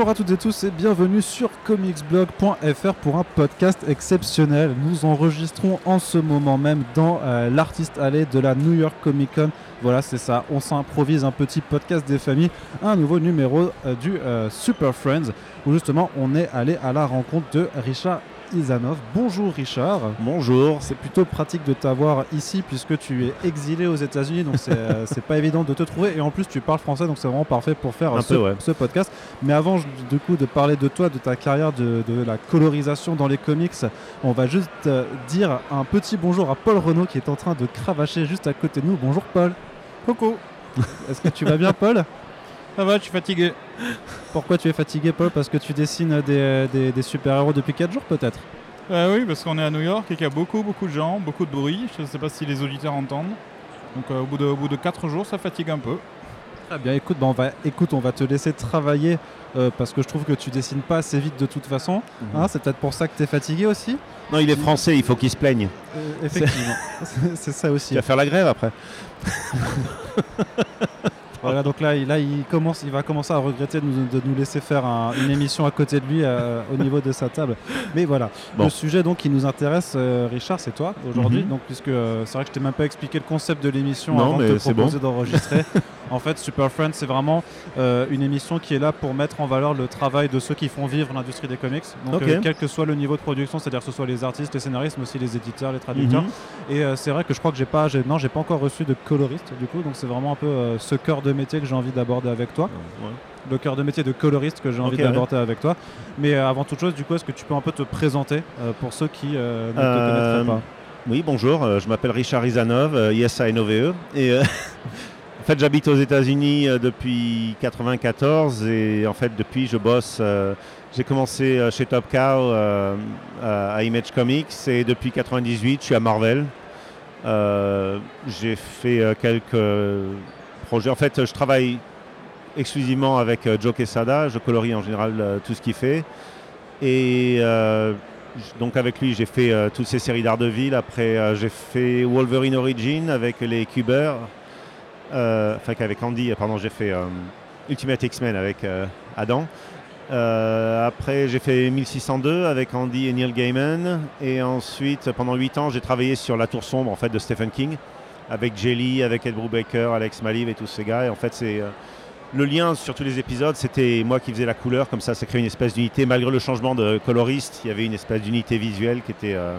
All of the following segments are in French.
Bonjour à toutes et tous et bienvenue sur comicsblog.fr pour un podcast exceptionnel. Nous enregistrons en ce moment même dans euh, l'artiste allée de la New York Comic Con. Voilà, c'est ça, on s'improvise un petit podcast des familles, un nouveau numéro euh, du euh, Super Friends où justement on est allé à la rencontre de Richard Isanov. Bonjour Richard. Bonjour. C'est plutôt pratique de t'avoir ici puisque tu es exilé aux États-Unis, donc c'est euh, pas évident de te trouver. Et en plus, tu parles français, donc c'est vraiment parfait pour faire Un ce, peu, ouais. ce podcast. Mais avant du coup de parler de toi, de ta carrière, de, de la colorisation dans les comics, on va juste euh, dire un petit bonjour à Paul Renault qui est en train de cravacher juste à côté de nous. Bonjour Paul. Coucou, Est-ce que tu vas bien Paul? Ça va, je suis fatigué. Pourquoi tu es fatigué Paul? Parce que tu dessines des, des- des super-héros depuis 4 jours peut-être? Euh, oui, parce qu'on est à New York et qu'il y a beaucoup, beaucoup de gens, beaucoup de bruit. Je ne sais pas si les auditeurs entendent. Donc euh, au, bout de, au bout de 4 jours, ça fatigue un peu. Très bien, écoute, bah, on va, écoute, on va te laisser travailler euh, parce que je trouve que tu dessines pas assez vite de toute façon. Mhm. Hein, c'est peut-être pour ça que tu es fatigué aussi? Non, il est français, il faut qu'il se plaigne. Euh, Effectivement, c'est c'est ça aussi. Tu vas faire la grève après. Voilà, donc là, il, là il, commence, il va commencer à regretter de nous, de nous laisser faire un- une émission à côté de lui euh, au niveau de sa table. Mais voilà, Bon. le sujet donc qui nous intéresse, euh, Richard, c'est toi aujourd'hui. Mhm. Donc puisque euh, c'est vrai que je t'ai même pas expliqué le concept de l'émission avant de mais te c'est proposer d'enregistrer. en fait, Super Friends, c'est vraiment une émission qui est là pour mettre en valeur le travail de ceux qui font vivre l'industrie des comics. Donc quel que soit le niveau de production, c'est-à-dire que ce soit les artistes, les scénaristes, mais aussi les éditeurs, les traducteurs. Mhm. Et c'est vrai que je crois que j'ai pas, j'ai- non, j'ai pas encore reçu de coloriste du coup, donc c'est vraiment un peu ce cœur de métier que j'ai envie d'aborder avec toi, Ouais. le cœur de métier de coloriste que j'ai envie d'aborder avec toi. Mais euh, avant toute chose, du coup, est-ce que tu peux un peu te présenter euh, pour ceux qui euh, ne te connaîtraient pas? Oui, bonjour, je m'appelle Richard Izanov, euh, yes I know VE. Et en fait, j'habite aux États-Unis depuis 94 et en fait, depuis, je bosse. j'ai commencé chez Top Cow euh, à Image Comics et depuis 98, je suis à Marvel. Euh, j'ai fait quelques En fait, je travaille exclusivement avec euh, Joe Quesada. Je colorie en général euh, tout ce qu'il fait. Et euh, donc avec lui, j'ai fait toutes ces séries d'Ardeville. Après, euh, j'ai fait Wolverine Origin avec les Cubers. Enfin, qu'avec Andy, pardon, j'ai fait Ultimate X-Men avec Adam. Après, j'ai fait 1602 avec Andy et Neil Gaiman. Et ensuite, pendant 8 ans, j'ai travaillé sur La Tour Sombre en fait, de Stephen King avec Jelly, avec Ed Brubaker, Alex Maliv et tous ces gars. Et en fait, c'est euh, le lien sur tous les épisodes, c'était moi qui faisais la couleur, comme ça, ça crée une espèce d'unité. Malgré le changement de coloriste, il y avait une espèce d'unité visuelle qui était. euh,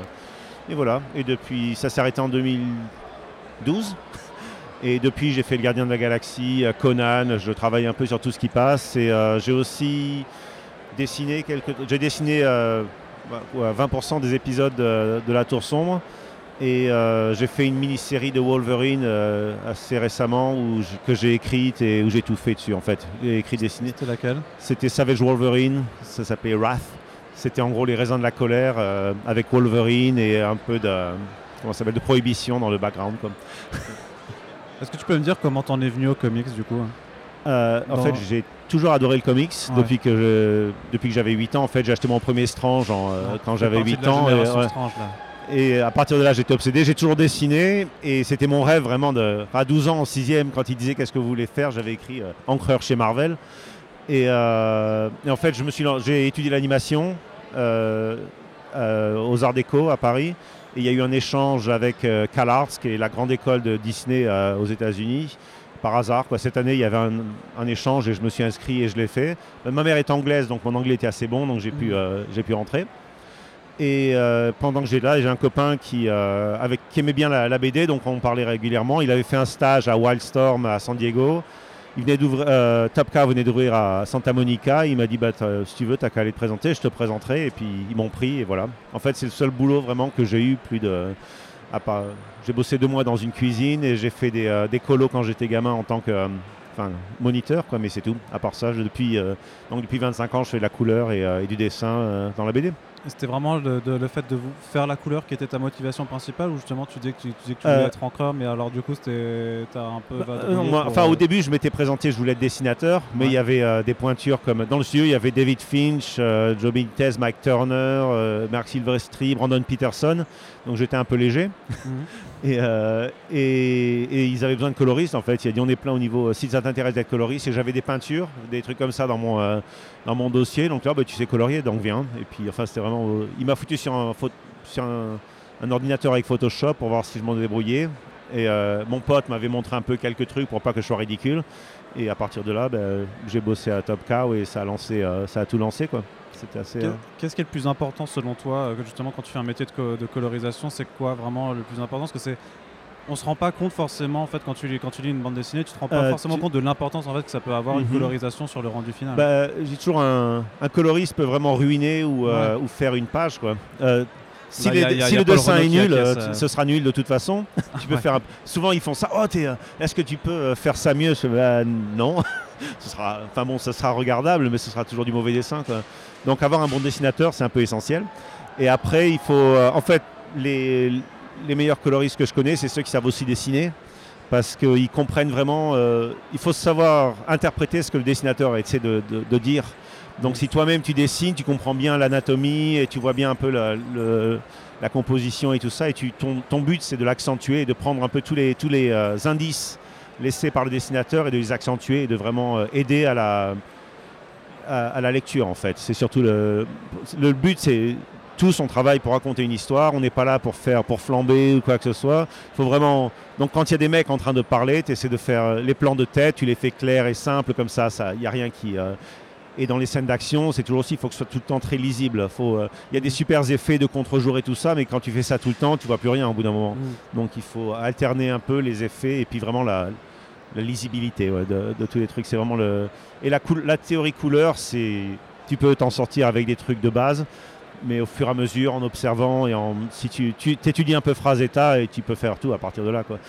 Et voilà. Et depuis, ça s'est arrêté en 2012. Et depuis, j'ai fait Le Gardien de la Galaxie, euh, Conan, je travaille un peu sur tout ce qui passe. Et j'ai aussi dessiné quelques. J'ai dessiné euh, ouais, 20% des épisodes de, de La Tour Sombre. Et euh, j'ai fait une mini-série de Wolverine euh, assez récemment où que j'ai écrite et où j'ai tout fait dessus en fait. J'ai écrit, dessiné. C'était laquelle? C'était Savage Wolverine, ça s'appelait Wrath. C'était en gros les raisins de la colère euh, avec Wolverine et un peu de, comment ça de prohibition dans le background. Est-ce que tu peux me dire comment t'en es venu aux comics du coup Euh, en fait, j'ai toujours adoré le comics Ouais. depuis que je, depuis que j'avais 8 ans. En fait, j'ai acheté mon premier Strange en, euh, quand j'avais partie 8 de la ans. et, génération ouais. Strange, là. Et à partir de là, j'étais obsédé. J'ai toujours dessiné. Et c'était mon rêve vraiment de. À 12 ans, en 6 quand il disait qu'est-ce que vous voulez faire, j'avais écrit euh, encreur chez Marvel. Et, euh, et en fait, je me suis lan- j'ai étudié l'animation euh, euh, aux Arts Déco à Paris. Et il y a eu un échange avec CalArts, qui est la grande école de Disney aux États-Unis. Par hasard, quoi. cette année, il y avait un, un échange et je me suis inscrit et je l'ai fait. Ma mère est anglaise, donc mon anglais était assez bon, donc j'ai pu, euh, j'ai pu rentrer. Et euh, pendant que j'étais là, j'ai un copain qui, euh, aimait bien la, BD, donc on parlait régulièrement. Il avait fait un stage à Wildstorm à San Diego. Il venait d'ouvrir, euh, Cow venait d'ouvrir à Santa Monica. Il m'a dit bah, si tu veux, t'as qu'à aller te présenter, je te présenterai. Et puis ils m'ont pris et voilà. En fait, c'est le seul boulot vraiment que j'ai eu plus de. à part- j'ai bossé deux mois dans une cuisine et j'ai fait des, colos quand j'étais gamin en tant que moniteur, quoi, mais c'est tout. À part ça, depuis, donc depuis 25 ans, je fais de la couleur et, du dessin dans la BD. C'était vraiment le, de- le fait de vous faire la couleur qui était ta motivation principale ou justement tu disais que tu, tu disais que tu Euh, voulais être encreur mais alors du coup c'était t'as un peu Bah, euh, moi, enfin, euh, au début, je m'étais présenté, je voulais être dessinateur, mais Ouais. il y avait euh, des pointures comme dans le studio, il y avait David Finch, euh, Joe Benitez, Mike Turner, euh, Mark Silvestri, Brandon Peterson. Donc j'étais un peu léger. Mhm. Et, euh, et- et ils avaient besoin de coloristes en fait. Il a dit on est plein au niveau euh, si ça t'intéresse d'être coloriste. Et j'avais des peintures, des trucs comme ça dans mon, euh, dans mon dossier. Donc là, bah, tu sais colorier, donc viens. Et puis enfin, c'était vraiment. euh, il m'a foutu sur un, sur un, un ordinateur avec Photoshop pour voir si je m'en débrouillais. Et mon pote m'avait montré un peu quelques trucs pour pas que je sois ridicule. Et à partir de là, ben, j'ai bossé à Top Cow et ça a, lancé, euh, ça a tout lancé. quoi. C'était assez. Qu'est- euh, Qu'est-ce qui est le plus important selon toi, euh, justement quand tu fais un métier de, co- de colorisation, c'est quoi vraiment le plus important? Parce que c'est, on se rend pas compte forcément en fait quand tu lis, quand tu lis une bande dessinée, tu te rends pas Euh, forcément tu- compte de l'importance en fait que ça peut avoir une Mhm. colorisation sur le rendu final. Bah, j'ai toujours un, un coloriste peut vraiment ruiner ou, euh, ou faire une page quoi. Si Bah, les- y a- y a- si y a le dessin est nul, euh, euh. ce sera nul de toute façon. tu peux Ouais. faire un- Souvent ils font ça. Oh, t'es, euh, est-ce que tu peux faire ça mieux? Bah, Non. ce sera, enfin bon, ça sera regardable, mais ce sera toujours du mauvais dessin. Quoi. Donc avoir un bon dessinateur, c'est un peu essentiel. Et après, il faut, euh, en fait, les, les meilleurs coloristes que je connais, c'est ceux qui savent aussi dessiner parce qu'ils comprennent vraiment. euh, il faut savoir interpréter ce que le dessinateur essaie de, de- de dire. Donc, si toi-même tu dessines, tu comprends bien l'anatomie et tu vois bien un peu la, composition et tout ça, et tu, ton, but c'est de l'accentuer de prendre un peu tous les, euh, indices laissés par le dessinateur et de les accentuer et de vraiment euh, aider à la, lecture en fait. C'est surtout le, but, c'est tous on travaille pour raconter une histoire. On n'est pas là pour faire pour flamber ou quoi que ce soit. Faut vraiment. Donc quand il y a des mecs en train de parler, tu essaies de faire euh, les plans de tête, tu les fais clairs et simples comme ça. Il n'y a rien qui. Et dans les scènes d'action, c'est toujours aussi, il faut que ce soit tout le temps très lisible. Euh, Il y a des super effets de contre-jour et tout ça, mais quand tu fais ça tout le temps, tu vois plus rien au bout d'un moment. Mm. Donc il faut alterner un peu les effets et puis vraiment la, la lisibilité ouais, de, de tous les trucs. C'est vraiment le et la, la théorie couleur, c'est tu peux t'en sortir avec des trucs de base, mais au fur et à mesure, en observant et en si tu, tu étudies un peu phrase état et tu peux faire tout à partir de là quoi.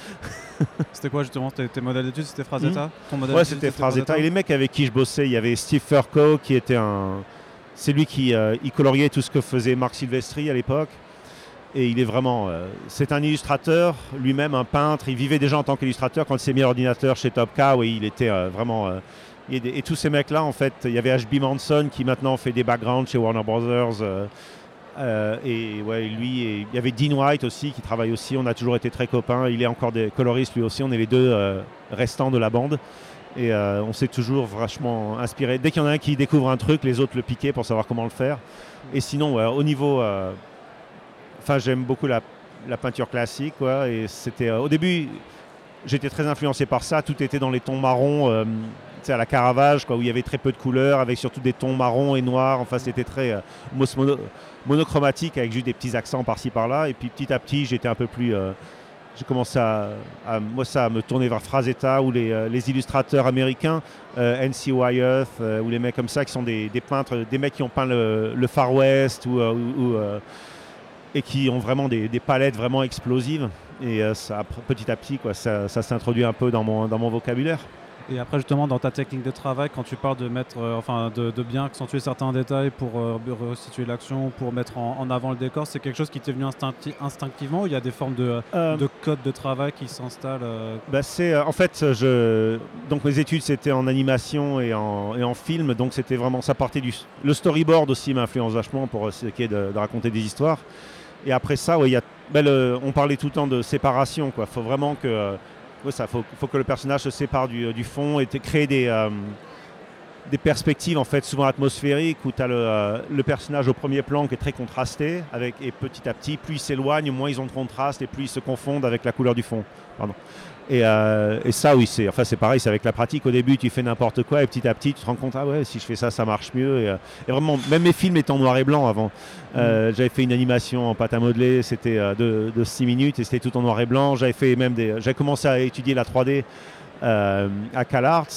C'était quoi justement tes, tes modèles d'études? C'était Frazetta? Ton modèle Ouais, c'était phrase état. Et les mecs avec qui je bossais, il y avait Steve Furco qui était un, c'est lui qui euh, il coloriait tout ce que faisait Marc Silvestri à l'époque. Et il est vraiment, euh, c'est un illustrateur, lui-même un peintre. Il vivait déjà en tant qu'illustrateur quand il s'est mis à l'ordinateur chez Top Cow et il était euh, vraiment. Et, tous ces mecs-là, en fait, il y avait HB Manson qui maintenant fait des backgrounds chez Warner Brothers. euh, euh, et ouais, lui, il y avait Dean White aussi qui travaille aussi. On a toujours été très copains. Il est encore des coloristes lui aussi. On est les deux euh, restants de la bande. Et on s'est toujours vachement inspiré. Dès qu'il y en a un qui découvre un truc, les autres le piquaient pour savoir comment le faire. Et sinon, au niveau. Enfin, j'aime beaucoup la, peinture classique. Et c'était. au début, j'étais très influencé par ça. Tout était dans les tons marrons. À la Caravage, où il y avait très peu de couleurs, avec surtout des tons marrons et noirs. Enfin, c'était très euh, monochromatique, avec juste des petits accents par-ci par-là. Et puis petit à petit, j'étais un peu plus. euh, j'ai commencé à, moi, ça, à me tourner vers Frazetta ou les, euh, illustrateurs américains, N.C. Wyeth, ou les mecs comme ça qui sont des, peintres, des mecs qui ont peint le, Far West ou, et qui ont vraiment des, palettes vraiment explosives. Et ça, petit à petit, ça, s'introduit un peu dans mon vocabulaire. Et après justement dans ta technique de travail, quand tu parles de mettre, euh, enfin de, de bien accentuer certains détails pour euh, restituer l'action, pour mettre en, en avant le décor, c'est quelque chose qui t'est venu instincti- instinctivement ou il y a des formes de, Euh, de codes de travail qui s'installent euh, Bah, c'est euh, en fait je donc mes études c'était en animation et en, et en film donc c'était vraiment ça partait du le storyboard aussi m'influence vachement pour ce qui est de, de raconter des histoires. Et après ça ouais, y a bah, le- on parlait tout le temps de séparation quoi. Faut vraiment que euh, ouais, ça faut, que le personnage se sépare du, du fond et créer des euh, des perspectives en fait souvent atmosphériques où tu as le, euh, le personnage au premier plan qui est très contrasté avec et petit à petit plus ils s'éloignent moins ils ont de contraste et plus ils se confondent avec la couleur du fond. Pardon et, euh, et ça, oui, c'est enfin, c'est pareil, c'est avec la pratique. Au début, tu fais n'importe quoi et petit à petit, tu te rends compte, ah ouais, si je fais ça, ça marche mieux. Et, euh, et vraiment, même mes films étaient en noir et blanc avant. Euh, J'avais fait une animation en pâte à modeler, c'était de, de 6 minutes et c'était tout en noir et blanc. J'avais fait même des. J'avais commencé à étudier la 3D. euh, à CalArts,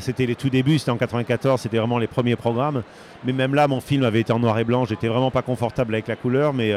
c'était les tout débuts, c'était en 94, c'était vraiment les premiers programmes. Mais même là, mon film avait été en noir et blanc, j'étais vraiment pas confortable avec la couleur, mais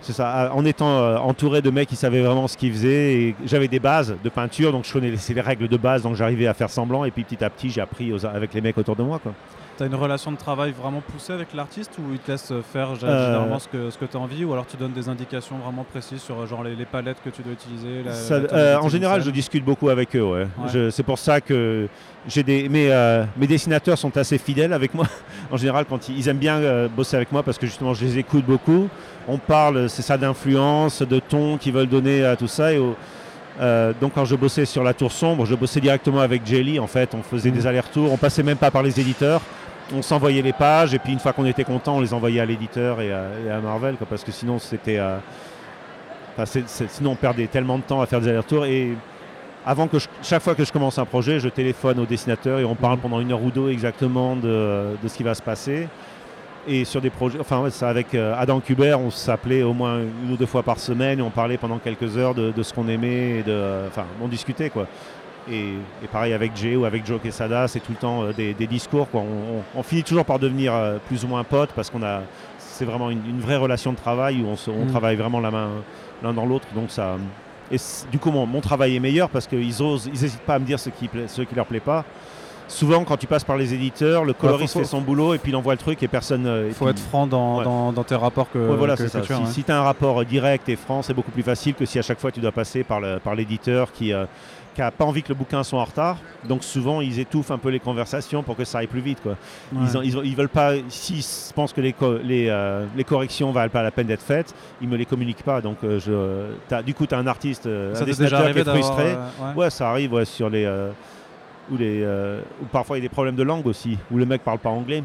c'est ça, en étant euh, entouré de mecs qui savaient vraiment ce qu'ils faisaient, j'avais des bases de peinture, donc je connaissais les règles de base, donc j'arrivais à faire semblant, et puis petit à petit, j'ai appris aux- avec les mecs autour de moi. Quoi. Tu as une relation de travail vraiment poussée avec l'artiste ou il te laisse faire gé- Euh, généralement ce que, ce que tu as envie ou alors tu donnes des indications vraiment précises sur euh, genre les, les palettes que tu dois utiliser la- Ça- la euh, en général, je discute beaucoup avec eux. Ouais. Ouais. Je- C'est pour ça que j'ai des mes, euh, mes dessinateurs sont assez fidèles avec moi. en général, quand ils, ils aiment bien euh, bosser avec moi parce que justement, je les écoute beaucoup. On parle, c'est ça, d'influence, de ton qu'ils veulent donner à tout ça. Euh, donc, quand je bossais sur la Tour sombre, je bossais directement avec Jelly. En fait, on faisait des allers-retours. On passait même pas par les éditeurs. On s'envoyait les pages et puis une fois qu'on était content, on les envoyait à l'éditeur et, à- Marvel, parce que sinon c'était euh, sinon, on perdait tellement de temps à faire des allers-retours. Et avant que chaque fois que je commence un projet, je téléphone au dessinateur et on parle pendant une heure ou deux exactement de ce qui va se passer. Et sur des projets, enfin, ouais, ça, avec euh, Adam Kubert, on s'appelait au moins une ou deux fois par semaine et on parlait pendant quelques heures de, de ce qu'on aimait. Et de, enfin, on discutait quoi. Et, et pareil avec Jay ou avec Joe Quesada, c'est tout le temps euh, des, des discours. Quoi. On, on- on finit toujours par devenir euh, plus ou moins potes parce qu'on a, c'est vraiment une, une vraie relation de travail où on, se- on Mm. travaille vraiment la main l'un dans l'autre. Donc ça, et du coup, mon, mon travail est meilleur parce qu'ils osent, ils n'hésitent pas à me dire ce qui, ce qui leur plaît pas. Souvent, quand tu passes par les éditeurs, le coloriste faut- fait son boulot et puis il envoie le truc et personne. euh, Il faut puis- être franc dans, Ouais. dans, dans tes rapports que, Ouais, voilà, que- c'est ça. que tu as, Si, ouais. tu as un rapport euh, direct et franc, c'est beaucoup plus facile que si à chaque fois tu dois passer par le- par l'éditeur qui n'a pas envie que le bouquin soit en retard. Donc souvent, ils étouffent un peu les conversations pour que ça aille plus vite. Quoi. Ils, en- ils, ont- ils veulent pas, s'ils pensent que les, co- les, euh, les corrections valent pas la peine d'être faites, ils me les communiquent pas. Donc euh, je, t'as- du coup, tu as un artiste, euh, Ça un qui est frustré. euh, ouais. Ouais, ça arrive ouais, sur les. Ou, euh, ou parfois il y a des problèmes de langue aussi, où le mec parle pas anglais.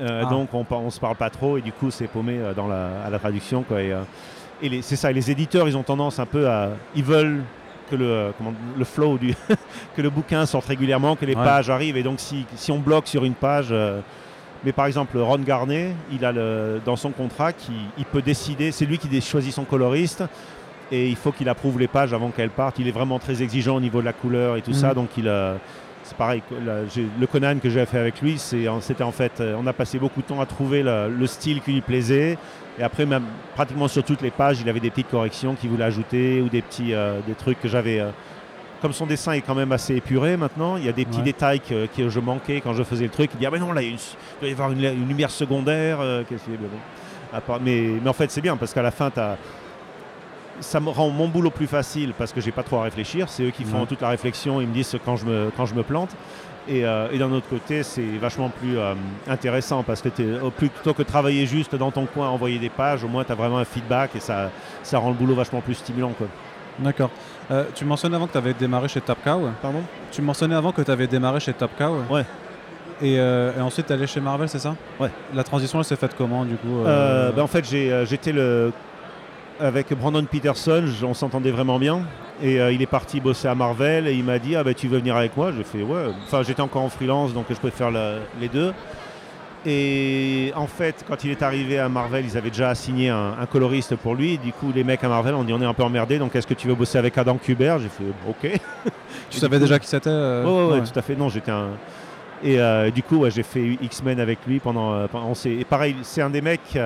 Euh, Ah. Donc on, on se parle pas trop et du coup c'est paumé euh, dans la, à la traduction. Quoi, et c'est ça, et les éditeurs ils ont tendance un peu à. Ils veulent que le, comment- le flow, du que le bouquin sorte régulièrement, que les Ouais. pages arrivent. Et donc si, si on bloque sur une page. mais par exemple, Ron Garnet, il a le, dans son contrat qu'il il peut décider, c'est lui qui choisit son coloriste et il faut qu'il approuve les pages avant qu'elles partent. Il est vraiment très exigeant au niveau de la couleur et tout ça, donc il c'est pareil. le Conan que j'ai fait avec lui, c'était en fait, euh, on a passé beaucoup de temps à trouver le, le style qui lui plaisait. Et après, même pratiquement sur toutes les pages, il avait des petites corrections qu'il voulait ajouter ou des petits euh, des trucs que j'avais. euh, comme son dessin est quand même assez épuré maintenant, il y a des petits Ouais. détails que, que je manquais quand je faisais le truc. Il dit Ah, mais non, là, il doit y avoir une, une lumière secondaire. euh, qu'est-ce qu'il y a Mais mais, en fait, c'est bien parce qu'à la fin, t'as- ça me rend mon boulot plus facile parce que j'ai pas trop à réfléchir. C'est eux qui font Ouais. toute la réflexion. Ils me disent quand je me, quand je me plante. Et, euh, et d'un autre côté, c'est vachement plus euh, intéressant parce que plus- plutôt que de travailler juste dans ton coin, envoyer des pages, au moins tu as vraiment un feedback et ça, ça rend le boulot vachement plus stimulant. Quoi. D'accord. Euh, tu mentionnais avant que tu avais démarré chez Top Cow. Pardon? Tu mentionnais avant que tu avais démarré chez Top Cow. Ouais. Et, euh, et ensuite, tu allé chez Marvel, c'est ça? Ouais. La transition, elle s'est faite comment, du coup Euh, euh, ben, en fait, j'étais le. Avec Brandon Peterson, on s'entendait vraiment bien. Et euh, il est parti bosser à Marvel et il m'a dit Ah ben tu veux venir avec moi? J'ai fait Ouais. Enfin, j'étais encore en freelance donc je pouvais faire le- les deux. Et en fait, quand il est arrivé à Marvel, ils avaient déjà assigné un, un coloriste pour lui. Du coup, les mecs à Marvel ont dit On est un peu emmerdés donc est-ce que tu veux bosser avec Adam Kubert? J'ai fait Ok. Tu Et savais coup- déjà qui c'était euh, Ouais, ouais, ouais, ouais. tout à fait. Non, j'étais un. Et euh, du coup, ouais, j'ai fait X-Men avec lui pendant. euh, pendant on s'est- et pareil, c'est un des mecs.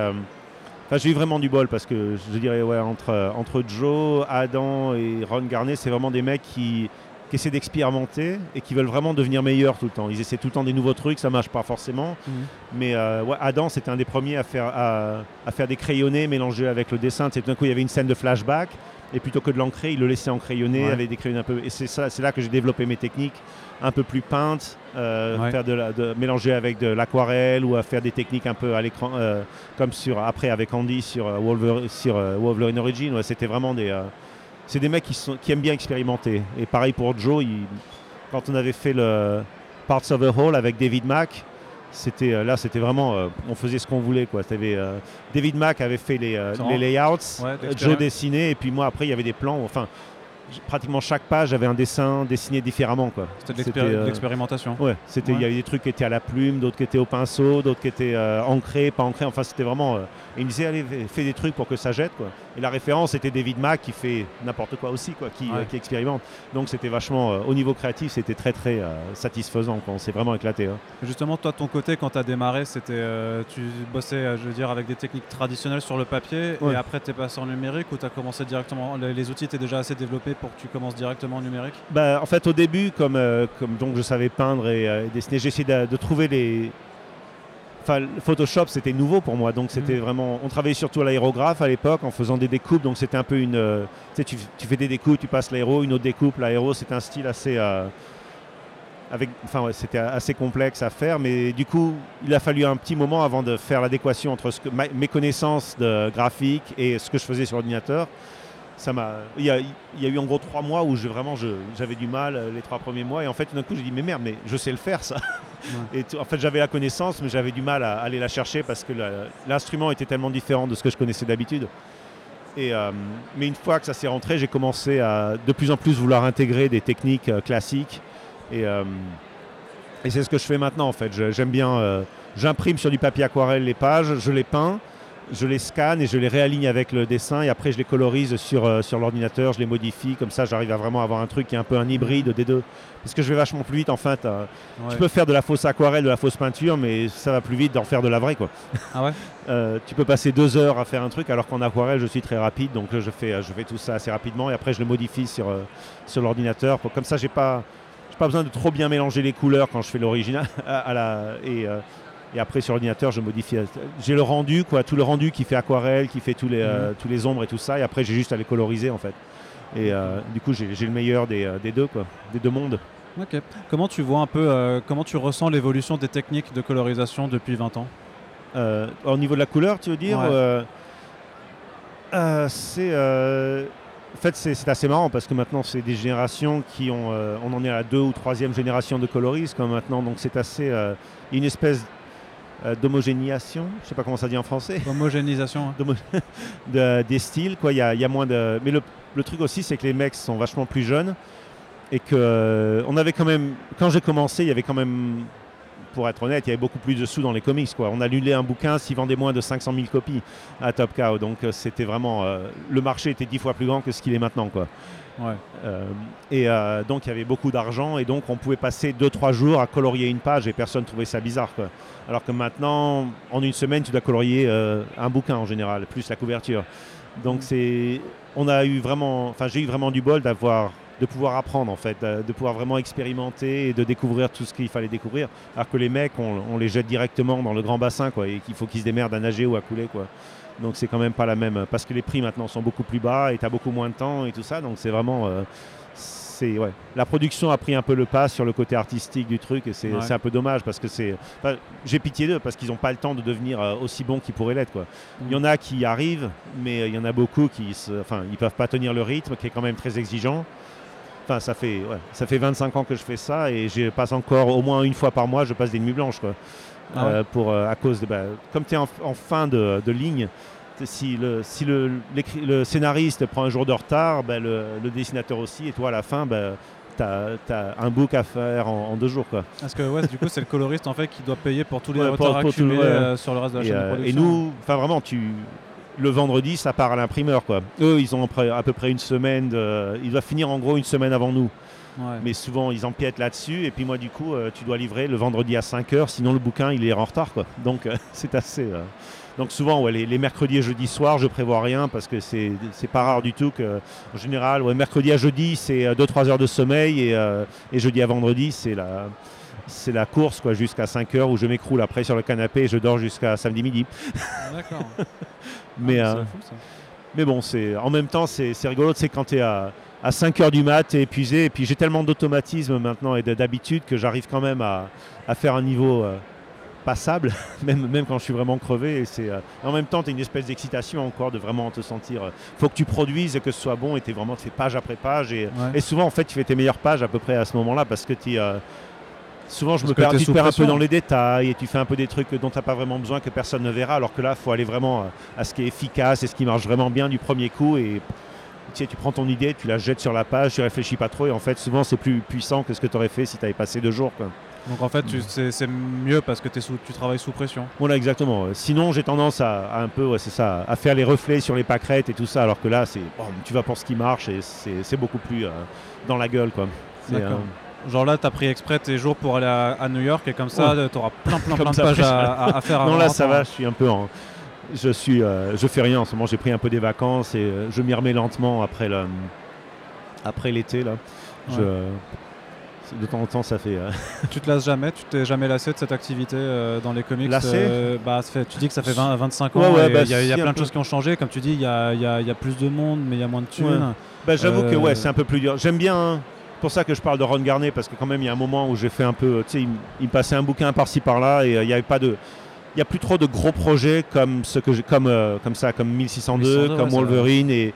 Enfin, j'ai eu vraiment du bol parce que je dirais, ouais, entre, entre Joe, Adam et Ron Garnet, c'est vraiment des mecs qui, qui essaient d'expérimenter et qui veulent vraiment devenir meilleurs tout le temps. Ils essaient tout le temps des nouveaux trucs, ça marche pas forcément. Mhm. Mais euh, ouais, Adam, c'était un des premiers à faire, à, à faire des crayonnés mélangés avec le dessin. C'est tout d'un coup, il y avait une scène de flashback. Et plutôt que de l'ancrer, il le laissait encrayonner Ouais. avec des crayons un peu. Et c'est ça, c'est là que j'ai développé mes techniques un peu plus peintes, euh, Ouais. faire de, la, de mélanger avec de l'aquarelle ou à faire des techniques un peu à l'écran, euh, comme sur après avec Andy sur euh, Wolverine, sur euh, Wolverine Origin. Ouais, c'était vraiment des, euh, c'est des mecs qui, sont, qui aiment bien expérimenter. Et pareil pour Joe, il- quand on avait fait le Parts of the Whole avec David Mack, c'était euh, là, c'était vraiment, euh, on faisait ce qu'on voulait quoi. Euh, David Mack avait fait les, euh, les layouts, Ouais. Joe dessinait et puis moi après il y avait des plans. Enfin, pratiquement chaque page avait un dessin dessiné différemment quoi. C'était de l'expérimentation. Ouais, c'était il y avait des trucs qui étaient à la plume, d'autres qui étaient au pinceau, d'autres qui étaient ancrés, pas ancrés. Enfin, c'était vraiment. Et il me disait allez, fais- des trucs pour que ça jette quoi. Et la référence était David Mack qui fait n'importe quoi aussi quoi, qui, Ouais. euh, qui expérimente. Donc c'était vachement euh, au niveau créatif, c'était très très euh, satisfaisant. Quoi. On s'est vraiment éclaté. hein. Justement, toi, de ton côté, quand tu as démarré, c'était, tu bossais, je veux dire, avec des techniques traditionnelles sur le papier, Ouais. et après, tu es passé en numérique, ou tu as commencé directement, les, les outils étaient déjà assez développés pour que tu commences directement en numérique? Bah, en fait, au début, comme, comme donc je savais peindre et dessiner, de, de trouver les, enfin, Photoshop c'était nouveau pour moi, donc c'était Mhm. vraiment. On travaillait surtout à l'aérographe à l'époque en faisant des découpes, donc c'était un peu une. euh, tu tu, fais des découpes, tu passes l'aéro, une autre découpe, l'aéro, c'est un style assez. euh, avec, enfin, ouais, c'était assez complexe à faire, mais du coup, il a fallu un petit moment avant de faire l'adéquation entre ce que, ma- mes connaissances de graphique et ce que je faisais sur ordinateur. Ça m'a, il y, a, il y a eu en gros trois mois où je, vraiment je- j'avais du mal euh, les trois premiers mois. Et en fait tout d'un coup j'ai dit mais merde mais je sais le faire ça. Et tout- en fait j'avais la connaissance mais j'avais du mal à aller la chercher parce que l'instrument était tellement différent de ce que je connaissais d'habitude. Et euh, mais une fois que ça s'est rentré j'ai commencé à de plus en plus vouloir intégrer des techniques euh, classiques. Et, euh, et c'est ce que je fais maintenant en fait. J'aime bien j'imprime sur du papier aquarelle les pages je les peins je les scanne et je les réaligne avec le dessin et après je les colorise sur, euh, sur l'ordinateur, je les modifie, comme ça j'arrive à vraiment avoir un truc qui est un peu un hybride des deux. Parce que je vais vachement plus vite en fait. euh, Ouais. Tu peux faire de la fausse aquarelle, de la fausse peinture, mais ça va plus vite d'en faire de la vraie quoi. Ah ouais? Euh, tu peux passer deux heures à faire un truc alors qu'en aquarelle je suis très rapide, donc euh, je fais, je fais tout ça assez rapidement et après je le modifie sur, sur l'ordinateur. Comme ça j'ai pas, pas besoin de trop bien mélanger les couleurs quand je fais l'original à, à la, et, euh, et après sur l'ordinateur je modifie. J'ai le rendu quoi, tout le rendu qui fait aquarelle, qui fait tous les, euh, tous les ombres et tout ça, et après j'ai juste à les coloriser en fait. Et euh, du coup j'ai le meilleur des, euh, des deux quoi, des deux mondes. Ok. Comment tu vois un peu, euh, comment tu ressens l'évolution des techniques de colorisation depuis 20 ans? Au niveau de la couleur, tu veux dire Ouais. C'est. en fait, c'est assez marrant parce que maintenant, c'est des générations qui ont. euh, on en est à la deux ou troisième génération de coloristes comme maintenant, donc c'est assez. euh, une espèce euh, d'homogénéisation, je sais pas comment ça dit en français, Homogénéisation. hein. de- des styles. Quoi. Il y a, il y a moins de. Mais le, le truc aussi, c'est que les mecs sont vachement plus jeunes et que euh, on avait quand même. Quand j'ai commencé, il y avait quand même. Pour être honnête, il y avait beaucoup plus de sous dans les comics. Quoi. On annulait un bouquin s'il vendait moins de 500 000 copies à Top Cow. Donc euh, c'était vraiment. euh, le marché était dix fois plus grand que ce qu'il est maintenant. Quoi. Ouais. Euh, et euh, donc il y avait beaucoup d'argent et donc on pouvait passer 2-3 jours à colorier une page et personne trouvait ça bizarre. Quoi. Alors que maintenant, en une semaine, tu dois colorier euh, un bouquin en général, plus la couverture. Donc Mm. c'est, on a eu vraiment, enfin j'ai eu vraiment du bol d'avoir, de pouvoir apprendre en fait, de, pouvoir vraiment expérimenter et de découvrir tout ce qu'il fallait découvrir. Alors que les mecs, on, on les jette directement dans le grand bassin quoi, et qu'il faut qu'ils se démerdent à nager ou à couler quoi. Donc c'est quand même pas la même, parce que les prix maintenant sont beaucoup plus bas et tu as beaucoup moins de temps et tout ça. Donc c'est vraiment, euh, c'est ouais. La production a pris un peu le pas sur le côté artistique du truc et c'est Ouais. un peu dommage parce que c'est, enfin, j'ai pitié d'eux parce qu'ils n'ont pas le temps de devenir euh, aussi bons qu'ils pourraient l'être quoi. Il y en a qui arrivent, mais il y en a beaucoup qui, se, enfin, ils peuvent pas tenir le rythme qui est quand même très exigeant. Enfin, ça fait, ouais, ça fait 25 ans que je fais ça et je passe encore au moins une fois par mois, je passe des nuits blanches quoi. Ah ouais. Euh, pour, euh, à cause de, bah, comme tu es en, en fin de, de ligne, si, le, si le, scénariste prend un jour de retard, bah, le, le dessinateur aussi, et toi à la fin, bah, tu as, un book à faire en, en deux jours. Quoi. Parce que ouais, du coup, c'est le coloriste en fait qui doit payer pour tous les Ouais, retards pour accumulés ouais. euh, sur le reste de la Et, chaîne de euh, et production. nous, enfin vraiment, tu, le vendredi, ça part à l'imprimeur. Quoi. Eux, ils ont à peu- près une semaine, de, ils doivent finir en gros une semaine avant nous. Ouais. Mais souvent, ils empiètent là-dessus. Et puis moi, du coup, euh, tu dois livrer le vendredi à 5h, sinon le bouquin, il est en retard. Quoi. Donc, euh, c'est assez... euh, Donc souvent, ouais, les, les mercredis et jeudis soirs, je prévois rien parce que c'est c'est pas rare du tout que, en général, ouais, mercredi à jeudi, c'est 2-3 heures de sommeil et, et jeudi à vendredi, c'est la, c'est la course quoi, jusqu'à 5 heures où je m'écroule après sur le canapé et je dors jusqu'à samedi midi. D'accord. Mais, Ah, euh, c'est fou, ça. mais bon, c'est en même temps, c'est rigolo, c'est quand tu es à, à 5 heures du mat, tu es épuisé, et puis j'ai tellement d'automatisme maintenant et de- d'habitude que j'arrive quand même à, à faire un niveau euh, passable, même, même quand je suis vraiment crevé. Et, c'est, euh, en même temps, tu as une espèce d'excitation encore de vraiment te sentir. Il faut que tu produises et que ce soit bon, et tu vraiment tu fais page après page. Et, Ouais. et souvent, en fait, tu fais tes meilleures pages à peu près à ce moment-là parce que tu. euh, Souvent, je Parce me perds, tu te sous perds un peu dans les détails et tu fais un peu des trucs dont tu n'as pas vraiment besoin que personne ne verra, alors que là, il faut aller vraiment euh, à ce qui est efficace et ce qui marche vraiment bien du premier coup. Et tu sais, tu prends ton idée, tu la jettes sur la page, tu réfléchis pas trop, et en fait, souvent, c'est plus puissant que ce que tu aurais fait si tu avais passé deux jours. Quoi. Donc en fait, c'est mieux parce que sous- tu travailles sous pression. Voilà, exactement. Sinon, j'ai tendance à, à un peu, ouais, c'est ça, à faire les reflets sur les pâquerettes et tout ça, alors que là, c'est, bon, tu vas pour ce qui marche et c'est, beaucoup plus euh, dans la gueule, quoi. D'accord. euh, Genre là, t'as pris exprès tes jours pour aller à, à New York et comme ça, Ouais. t'auras plein plein plein de pages à, à- à faire. non, là, ça va, je suis un peu en. Je suis, euh, je fais rien en ce moment. J'ai pris un peu des vacances et euh, je m'y remets lentement après le, après l'été là. Je, de temps en temps, ça fait. euh, Tu te lasses jamais? Tu t'es jamais lassé de cette activité euh, dans les comics Lassé? euh, bah, ça fait- Tu dis que ça fait 20 25 ans. Ouais, bah, il y a, y plein de choses qui ont changé. Comme tu dis, il y a, y a- il y a plus de monde, mais il y a moins de thunes. Bah, J'avoue que Euh, ouais, c'est un peu plus dur. J'aime bien. hein, pour ça que je parle de Ron Garnet parce que quand même il y a un moment où j'ai fait un peu, tu sais, il, me- il me passait un bouquin par-ci par-là et euh, il n'y avait pas de, il a plus trop de gros projets comme ce que comme euh, comme ça, comme 1602, 1602, comme ouais, Wolverine et,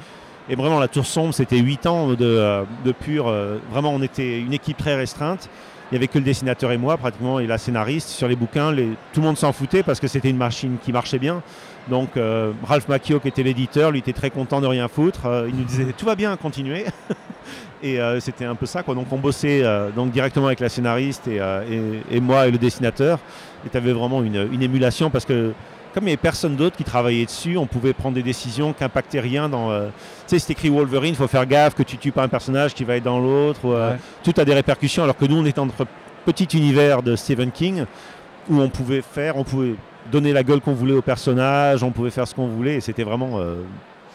et vraiment la Tour Sombre, c'était 8 ans de, euh, de pur. vraiment, on était une équipe très restreinte. Il n'y avait que le dessinateur et moi pratiquement et la scénariste sur les bouquins. Les, tout le monde s'en foutait parce que c'était une machine qui marchait bien. Donc euh, Ralph Macchio qui était l'éditeur, lui était très content de rien foutre. Euh, il nous disait tout va bien, continuez. et euh, c'était un peu ça quoi. Donc on bossait donc directement avec la scénariste et, et- et moi et le dessinateur. Et tu avais vraiment une, une émulation parce que comme il n'y avait personne d'autre qui travaillait dessus, on pouvait prendre des décisions qui n'impactaient rien dans. euh, tu sais, c'est écrit Wolverine, il faut faire gaffe que tu tues pas un personnage qui va être dans l'autre. euh, Ouais. Tout a des répercussions, alors que nous, on était dans notre petit univers de Stephen King où on pouvait faire, on pouvait donner la gueule qu'on voulait au personnage, on pouvait faire ce qu'on voulait, et c'était vraiment. euh,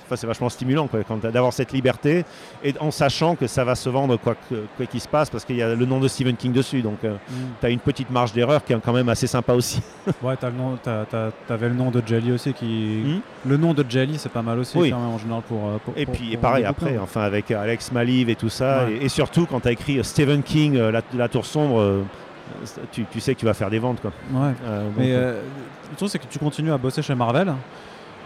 Enfin, c'est vachement stimulant d'avoir cette liberté et en sachant que ça va se vendre quoi que- quoi qu'il se passe parce qu'il y a le nom de Stephen King dessus donc Mm. tu as une petite marge d'erreur qui est quand même assez sympa aussi. Ouais, t'avais le nom de Jelly aussi qui. Hmm. Le nom de Jelly, c'est pas mal aussi Oui. quand même en général pour. euh, pour- Et pour- puis pour et pareil après, enfin avec euh, Alex Maliv et tout ça, Ouais. et, et surtout quand tu as écrit euh, Stephen King, euh, la, la Tour Sombre, euh, tu, tu sais que tu vas faire des ventes quoi. Ouais. Euh, donc, Mais euh, euh, le truc, c'est que tu continues à bosser chez Marvel.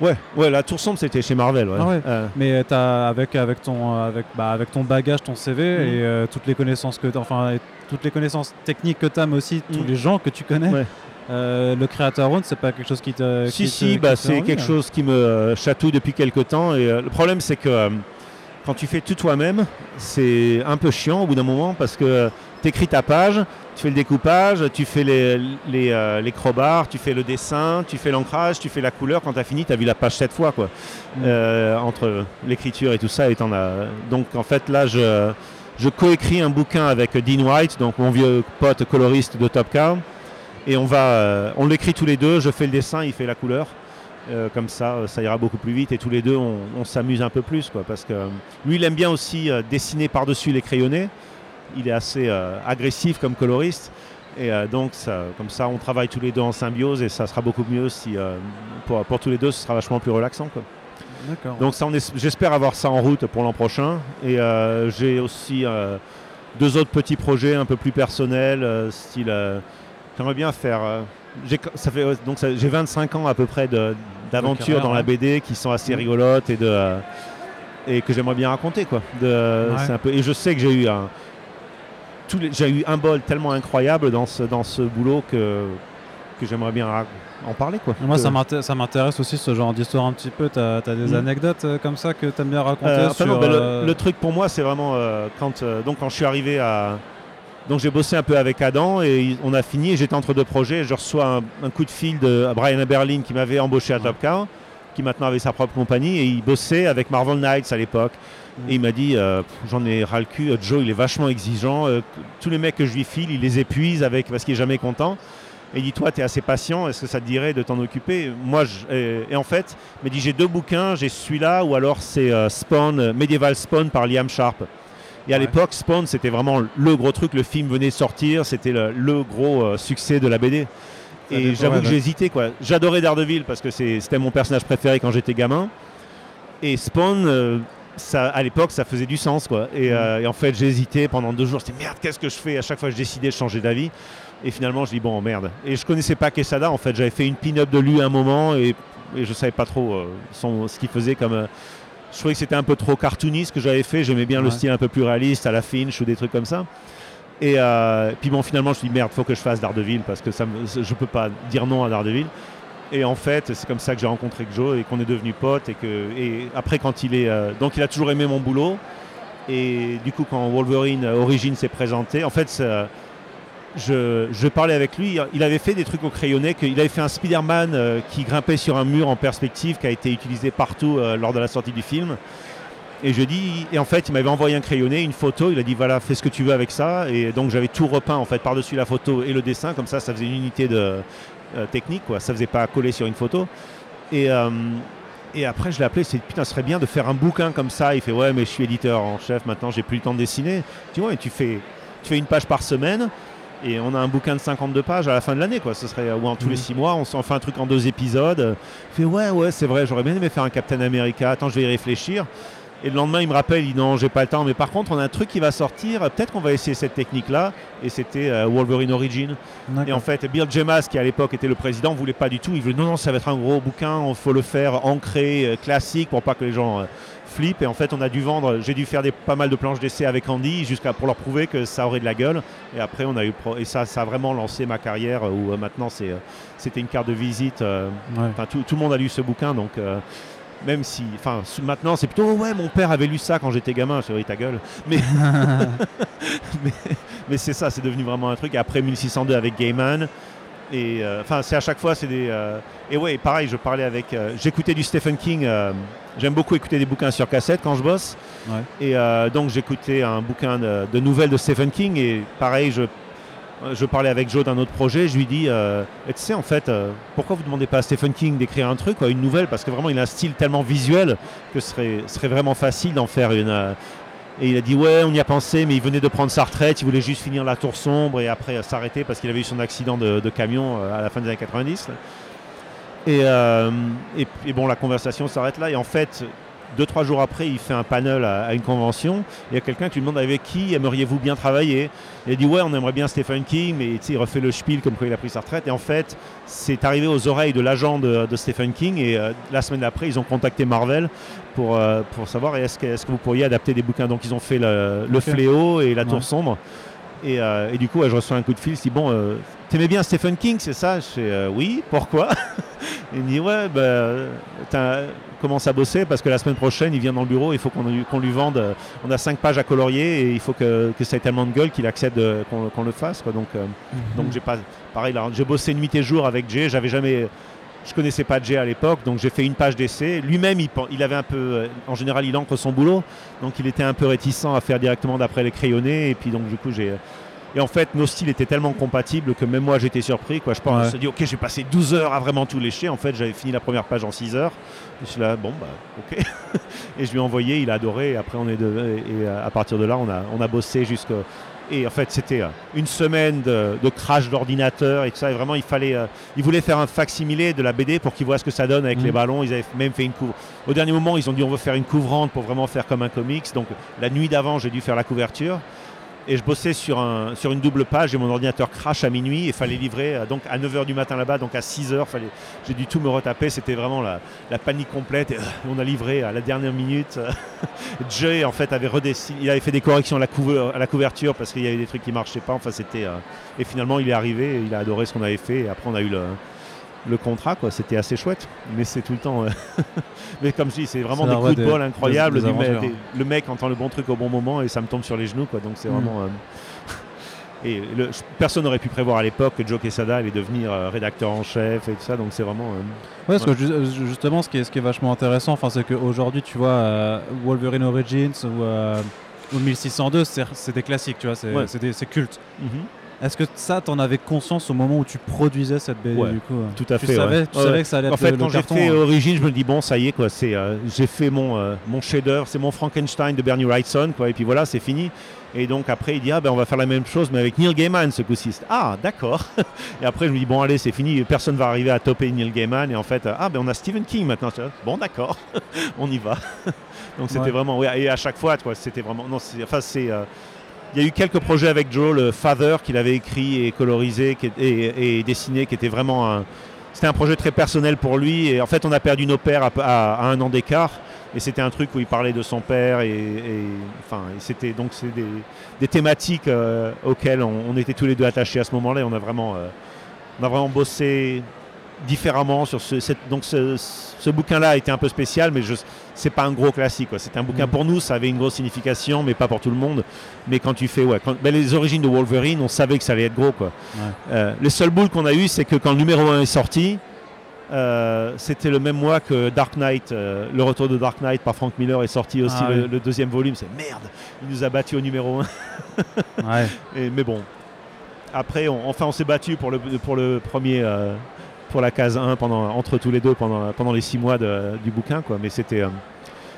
ouais, ouais, la Tour Sombre c'était chez Marvel. Ouais. Ah ouais. Euh, Mais t'as avec avec ton avec bah, avec ton bagage, ton CV Mhm. et euh, toutes les connaissances que enfin toutes les connaissances techniques que tu as, mais aussi tous Mhm. les gens que tu connais. Ouais. Euh, le créateur Round, c'est pas quelque chose qui te si qui si, bah, c'est quelque hein. chose qui me euh, chatouille depuis quelques temps. Et euh, le problème c'est que euh, quand tu fais tout toi-même, c'est un peu chiant au bout d'un moment parce que tu écris ta page, tu fais le découpage, tu fais les, les, euh, les crowbars, tu fais le dessin, tu fais l'ancrage, tu fais la couleur. Quand tu as fini, tu as vu la page sept fois. Quoi. Mm. Euh, entre l'écriture et tout ça. Et t'en as... Donc en fait là, je, je coécris un bouquin avec Dean White, donc mon vieux pote coloriste de Top Cow. Et on, va, euh, on l'écrit tous les deux, je fais le dessin, il fait la couleur. Comme ça, ça ira beaucoup plus vite et tous les deux, on, on s'amuse un peu plus. Quoi, parce que lui, il aime bien aussi dessiner par-dessus les crayonnés. Il est assez euh, agressif comme coloriste. Et euh, donc, ça, comme ça, on travaille tous les deux en symbiose et ça sera beaucoup mieux si, euh, pour, pour tous les deux, ce sera vachement plus relaxant. Quoi. D'accord. Donc ça, j'espère avoir ça en route pour l'an prochain. Et euh, j'ai aussi euh, deux autres petits projets un peu plus personnels, euh, style. J'aimerais bien faire. j'ai, ça fait, donc j'ai 25 ans à peu près d'aventures dans la. BD qui sont assez rigolotes et de et que j'aimerais bien raconter quoi. De, Ouais. c'est un peu, et je sais que j'ai eu un j'ai eu un bol tellement incroyable dans ce dans ce boulot que que j'aimerais bien en parler quoi. Moi, Que- ça m'inté- ça m'intéresse aussi ce genre d'histoire un petit peu. T'as as des Mm. anecdotes euh, comme ça que t'aimes bien raconter Euh, sur. non, ben, le- euh, le, truc pour moi, c'est vraiment euh, quand, euh, donc, quand je suis arrivé à. Donc j'ai bossé un peu avec Adam et on a fini. et J'étais entre deux projets. et je reçois un, un coup de fil de Brian Aberlin qui m'avait embauché à Ouais. Top Cow, qui maintenant avait sa propre compagnie et il bossait avec Marvel Knights à l'époque. Et il m'a dit euh, j'en ai ras le cul. euh, Joe, il est vachement exigeant. euh, tous les mecs que je lui file, il les épuise avec parce qu'il est jamais content. Et il dit toi, tu es assez patient. Est-ce que ça te dirait de t'en occuper? Moi, je- et, et en fait, il m'a dit j'ai deux bouquins. J'ai celui-là ou alors c'est euh, Spawn, Medieval Spawn par Liam Sharp. Et à Ouais. l'époque, Spawn, c'était vraiment le gros truc. Le film venait de sortir, c'était le, le gros succès de la BD. Ça Et j'avoue que j'ai hésité. quoi. J'adorais Daredevil parce que c'était mon personnage préféré quand j'étais gamin. Et Spawn, ça, à l'époque, ça faisait du sens. Quoi. Et, Mhm. euh, et en fait, j'ai hésité pendant deux jours. J'étais merde, qu'est-ce que je fais? À chaque fois, je décidais de changer d'avis. Et finalement, je dis bon, merde. Et je connaissais pas Quesada. En fait, j'avais fait une pin-up de lui à un moment et, et je savais pas trop euh, son- ce qu'il faisait comme. euh, je trouvais que c'était un peu trop cartooniste ce que j'avais fait. J'aimais bien le style un peu plus réaliste à la Finch ou des trucs comme ça. Et puis bon, finalement, je me dit merde, faut que je fasse Daredevil parce que ça me, je peux pas dire non à Daredevil. Et en fait, c'est comme ça que j'ai rencontré Joe et qu'on est devenus potes. Et, après, quand il est. euh, donc, il a toujours aimé mon boulot. Et du coup, quand Wolverine euh, Origin s'est présenté, en fait, je, parlais avec lui. Il avait fait des trucs au crayonné. Il avait fait un Spider-Man euh, qui grimpait sur un mur en perspective qui a été utilisé partout lors de la sortie du film. Et je dis, et en fait, il m'avait envoyé un crayonné, une photo. Il a dit voilà, fais ce que tu veux avec ça. Et donc j'avais tout repeint en fait par-dessus la photo et le dessin. Comme ça, ça faisait une unité de euh, technique, quoi. Ça faisait pas coller sur une photo. Et euh, et après, je l'ai appelé. C'est putain, ce serait bien de faire un bouquin comme ça. Il fait ouais, mais je suis éditeur en chef maintenant. J'ai plus le temps de dessiner. Tu vois, et tu fais tu fais une page par semaine. Et on a un bouquin de 52 pages à la fin de l'année, quoi. Ce serait, ou en tous les Mhm. six mois, on s'en fait un truc en deux épisodes. Je fais, ouais, ouais, c'est vrai, j'aurais bien aimé faire un Captain America. Attends, je vais y réfléchir. Et le lendemain, il me rappelle, il dit non, j'ai pas le temps. Mais par contre, on a un truc qui va sortir. Peut-être qu'on va essayer cette technique-là. Et c'était euh, Wolverine Origin. Et en fait, Bill Jemas, qui à l'époque était le président, voulait pas du tout. Il voulait non, non, ça va être un gros bouquin. Il faut le faire ancré, euh, classique, pour pas que les gens euh, flippent. Et en fait, on a dû vendre. J'ai dû faire des, pas mal de planches d'essai avec Andy, jusqu'à pour leur prouver que ça aurait de la gueule. Et après, on a eu et ça, ça a vraiment lancé ma carrière. euh, Où maintenant, c'est, c'était une carte de visite. euh, Ouais. Tout, tout le monde a lu ce bouquin, donc euh, même si, enfin, maintenant c'est plutôt Oh ouais, mon père avait lu ça quand j'étais gamin. Je fais, oui, ta gueule. Mais, mais, mais c'est ça, c'est devenu vraiment un truc. Après 1602 avec Gaiman. Et euh, enfin, c'est à chaque fois, c'est des. euh, et ouais, pareil, je parlais avec. euh, J'écoutais du Stephen King. J'aime beaucoup écouter des bouquins sur cassette quand je bosse. Ouais. Et donc j'écoutais un bouquin de, de nouvelles de Stephen King. Et pareil, je, je parlais avec Joe d'un autre projet. Je lui dis, euh, tu sais, en fait, euh, pourquoi vous demandez pas à Stephen King d'écrire un truc, une nouvelle? Parce que vraiment, il a un style tellement visuel que ce serait, serait vraiment facile d'en faire une. euh, et il a dit ouais, on y a pensé, mais il venait de prendre sa retraite, il voulait juste finir la tour sombre et après euh, s'arrêter parce qu'il avait eu son accident de, camion euh, à la fin des années 90. là. Et, euh, et, et bon, la conversation s'arrête là. Et en fait, deux, trois jours après, il fait un panel à, à une convention. Il y a quelqu'un qui lui demande avec qui aimeriez-vous bien travailler? Il dit ouais, on aimerait bien Stephen King, mais il refait le spiel comme quand il a pris sa retraite. Et en fait, c'est arrivé aux oreilles de l'agent de, de Stephen King. Et euh, la semaine d'après, ils ont contacté Marvel pour, euh, pour savoir est-ce que, vous pourriez adapter des bouquins? Donc ils ont fait le. Fléau et La Tour Ouais. Sombre. Et, euh, et du coup, je reçois un coup de fil. Je dis bon, euh, t'aimais bien Stephen King, c'est ça? Je fais euh, oui. Pourquoi? Il me dit ouais, bah, commence à bosser parce que la semaine prochaine, il vient dans le bureau. Il faut qu'on lui, qu'on lui vende. On a cinq pages à colorier et il faut que, que ça ait tellement de gueule qu'il accepte qu'on, le fasse. Quoi. Donc, euh, donc j'ai pas, pareil, là, j'ai bossé nuit et jour avec Jay. J'avais jamais, je connaissais pas Jay à l'époque, donc j'ai fait une page d'essai. Lui-même, il, avait un peu, euh, en général, il encre son boulot, donc il était un peu réticent à faire directement d'après les crayonnés. Et puis donc du coup, j'ai et en fait, nos styles étaient tellement compatibles que même moi, j'étais surpris. Quoi. Je pense, Ouais. suis dit, ok, j'ai passé 12 heures à vraiment tout lécher. En fait, j'avais fini la première page en 6 heures. Et je suis là, bon, bah, ok. et je lui ai envoyé, il a adoré. Et après, on est de, et euh, à partir de là, on a, on a bossé jusqu'à. Et en fait, c'était euh, une semaine de, de crash d'ordinateur et tout ça. Et vraiment, il fallait. euh, il voulait faire un facsimilé de la BD pour qu'il voit ce que ça donne avec Mhm. les ballons. Ils avaient même fait une couvre. Au dernier moment, ils ont dit on veut faire une couvrante pour vraiment faire comme un comics. Donc, la nuit d'avant, j'ai dû faire la couverture. Et je bossais sur, un, sur une double page et mon ordinateur crash à minuit et il fallait livrer euh, donc à 9h du matin là-bas, donc à 6h, fallait, j'ai dû tout me retaper, c'était vraiment la, panique complète. Euh, on a livré à la dernière minute. Jay en fait avait redessiné, il avait fait des corrections à la, couverture parce qu'il y avait des trucs qui marchaient pas, enfin c'était... euh, et finalement il est arrivé, il a adoré ce qu'on avait fait. Et après on a eu le, le contrat, quoi. c'était assez chouette, mais c'est tout le temps... euh, mais comme je dis, c'est vraiment des coups de bol incroyables, des- des des- le mec entend le bon truc au bon moment et ça me tombe sur les genoux, quoi. donc c'est Mm. vraiment... euh, et le- personne n'aurait pu prévoir à l'époque que Joe Quesada allait devenir euh, rédacteur en chef et tout ça, donc c'est vraiment. euh, Ouais, parce que ju- justement, ce qui est, ce qui est vachement intéressant, enfin, c'est qu'aujourd'hui, tu vois, Wolverine Origins ou, euh, ou 1602, c'est des classiques, tu vois, c'est Ouais. culte. Est-ce que ça, t'en avais conscience au moment où tu produisais cette BD Ouais, du coup euh tout à tu fait, Savais, ouais. Tu savais que ça allait être En fait, le, quand j'ai fait hein. Origine, je me dis bon, ça y est, quoi. C'est, euh, j'ai fait mon euh, mon chef-d'œuvre, c'est mon Frankenstein de Bernie Wrightson, quoi. Et puis voilà, c'est fini. Et donc après, il dit ah ben on va faire la même chose, mais avec Neil Gaiman ce coup-ci. Ah d'accord. et après, je me dis bon allez, c'est fini. Personne va arriver à topper Neil Gaiman. Et en fait, euh, ah ben on a Stephen King maintenant. Bon d'accord, on y va. donc c'était Ouais. vraiment et à chaque fois, quoi, c'était vraiment non, c'est, enfin c'est euh, il y a eu quelques projets avec Joe, le Father, qu'il avait écrit et colorisé et, dessiné, qui était vraiment un. C'était un projet très personnel pour lui. Et en fait, on a perdu nos pères à, un an d'écart. Et c'était un truc où il parlait de son père. Et, et- enfin, c'était donc c'est des, thématiques euh, auxquelles on, on était tous les deux attachés à ce moment-là. Et on a vraiment, euh, on a vraiment bossé différemment sur ce. cette- donc ce, ce bouquin-là a été un peu spécial, mais je, c'est pas un gros classique. C'était un bouquin Mhm. pour nous, ça avait une grosse signification, mais pas pour tout le monde. Mais quand tu fais, ouais, quand, ben, les origines de Wolverine, on savait que ça allait être gros, quoi. Ouais. Euh, le seul boule qu'on a eu, c'est que quand le numéro 1 est sorti, euh, c'était le même mois que Dark Knight, euh, le retour de Dark Knight par Frank Miller est sorti aussi Ah le, oui. le deuxième volume. C'est merde, il nous a battu au numéro 1. Ouais. Et- mais bon, après, on- enfin, on s'est battu pour le, pour le premier, euh, pour la case 1 pendant, entre tous les deux pendant, pendant les six mois de- du bouquin, quoi. Mais c'était. euh,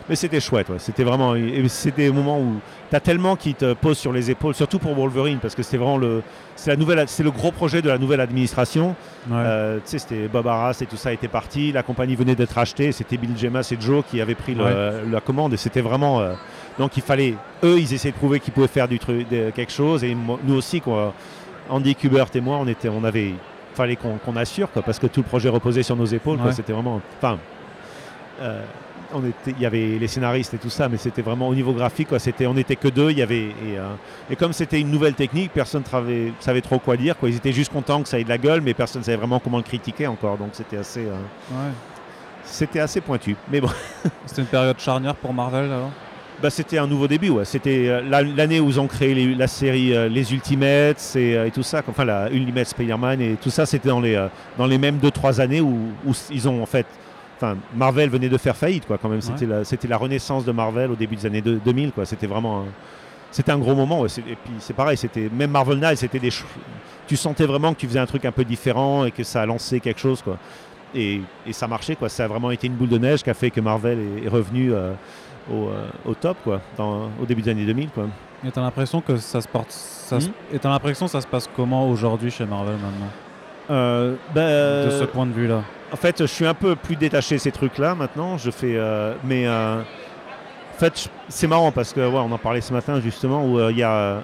mais c'était chouette, ouais. c'était vraiment, c'était des moments où tu as tellement qui te posent sur les épaules, surtout pour Wolverine, parce que c'était vraiment le, c'est la nouvelle, c'est le gros projet de la nouvelle administration. Ouais. Euh, tu sais, c'était Bob Arras et tout ça était parti, la compagnie venait d'être achetée, c'était Bill Gemas et Joe qui avaient pris le- Ouais. la commande, et c'était vraiment, euh, donc il fallait, eux, ils essayaient de prouver qu'ils pouvaient faire du truc, de- quelque chose, et moi- nous aussi, quoi. Andy Kubert et moi, on était, on avait, fallait qu'on assure, quoi, parce que tout le projet reposait sur nos épaules. Ouais. C'était vraiment, enfin. euh, on était, il y avait les scénaristes et tout ça, mais c'était vraiment au niveau graphique, quoi. C'était, on n'était que deux. Il y avait et, euh, et comme c'était une nouvelle technique, personne ne savait trop quoi dire. Quoi. Ils étaient juste contents que ça ait de la gueule, mais personne ne savait vraiment comment le critiquer encore. Donc c'était assez, euh, Ouais. c'était assez pointu. Mais bon, C'était une période charnière pour Marvel alors? Bah, c'était un nouveau début. Ouais. C'était euh, la- l'année où ils ont créé les- la série euh, Les Ultimates et, euh, et tout ça. Enfin, la Ultimate Spider-Man et tout ça, c'était dans les, euh, dans les mêmes 2-3 années où, où ils ont en fait. Enfin, Marvel venait de faire faillite, quoi, quand même. C'était la, renaissance de Marvel au début des années deux- 2000, quoi. C'était vraiment. un- c'était un gros moment. ouais. Et puis, c'est pareil, c'était même Marvel Knights, c'était des. Tu sentais vraiment que tu faisais un truc un peu différent et que ça a lancé quelque chose, quoi. Et, et ça marchait, quoi. Ça a vraiment été une boule de neige qui a fait que Marvel est, est revenu euh, au, euh, au top, quoi, dans- au début des années 2000, quoi. Et t'as l'impression que ça se porte. Ça se-. Et t'as l'impression que ça se passe comment aujourd'hui chez Marvel maintenant? Euh, bah, De ce point de vue-là En fait, je suis un peu plus détaché de ces trucs-là maintenant. Je fais, euh, mais euh, en fait, c'est marrant parce que ouais, on en parlait ce matin justement où euh, il y a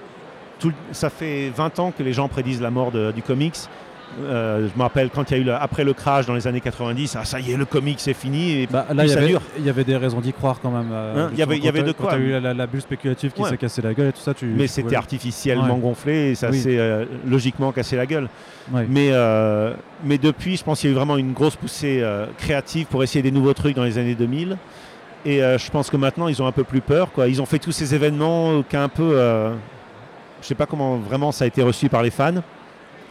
tout, ça fait 20 ans que les gens prédisent la mort de- du comics. Euh, je me rappelle quand il y a eu le- après le crash dans les années 90, ah, ça y est, le comics c'est fini. Et Bah, là, il y, ça avait, dure. il y avait des raisons d'y croire quand même. euh, Hein, il y avait- y avait de quoi. t'as eu la, la- la bulle spéculative qui Ouais. s'est cassé la gueule et tout ça. Tu, mais c'était artificiellement Ouais. gonflé et ça Oui. s'est euh, logiquement cassé la gueule. Ouais. Mais, mais depuis, je pense qu'il y a eu vraiment une grosse poussée créative pour essayer des nouveaux trucs dans les années 2000. Et je pense que maintenant, ils ont un peu plus peur. Quoi. Ils ont fait tous ces événements qui un peu... je sais pas comment vraiment ça a été reçu par les fans.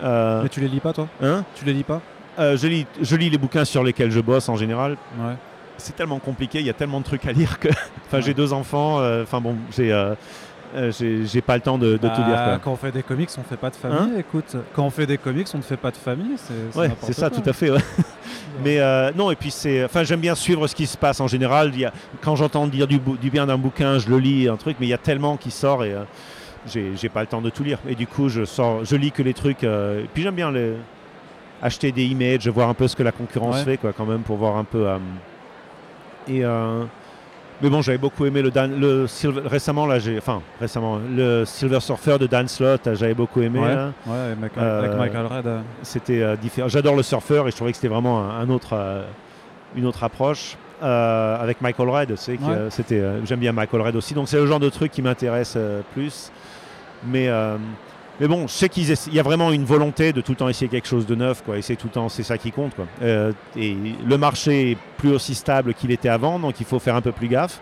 Euh, Mais tu les lis pas toi hein Tu les lis pas Euh, je, lis, je lis les bouquins sur lesquels je bosse en général. Ouais. C'est tellement compliqué, il y a tellement de trucs à lire que... Enfin, Ouais. j'ai deux enfants. euh, Enfin bon, j'ai... euh, j'ai pas le temps de, de tout Bah, lire. quoi. Quand on fait des comics, on fait pas de famille. Écoute, quand on fait des comics, on ne fait pas de famille. C'est Ouais, n'importe c'est ça, quoi. tout à fait. ouais. Mais euh, non, et puis c'est. Enfin, j'aime bien suivre ce qui se passe en général. Y a- quand j'entends dire du, du bien d'un bouquin, je le lis, un truc, mais il y a tellement qui sort et j'ai pas le temps de tout lire. Et du coup, je sors, je lis que les trucs. euh, puis j'aime bien les, acheter des images, voir un peu ce que la concurrence Ouais. fait, quoi, quand même, pour voir un peu. euh, et. euh, mais bon, j'avais beaucoup aimé le, Dan- le Silver- récemment là, j'ai enfin récemment le Silver Surfer de Dan Slott, j'avais beaucoup aimé. Ouais, là. ouais, avec Michael, avec Michael Red. C'était différent. J'adore le surfeur et je trouvais que c'était vraiment un, un autre, une autre approche. Euh, avec Michael Red, Ouais. euh, c'était, euh, j'aime bien Michael Red aussi. Donc c'est le genre de truc qui m'intéresse plus. Mais, euh, mais bon, je sais qu'il y a vraiment une volonté de tout le temps essayer quelque chose de neuf, quoi. Et c'est tout le temps, c'est ça qui compte, quoi. Euh, et le marché est plus aussi stable qu'il était avant, donc il faut faire un peu plus gaffe.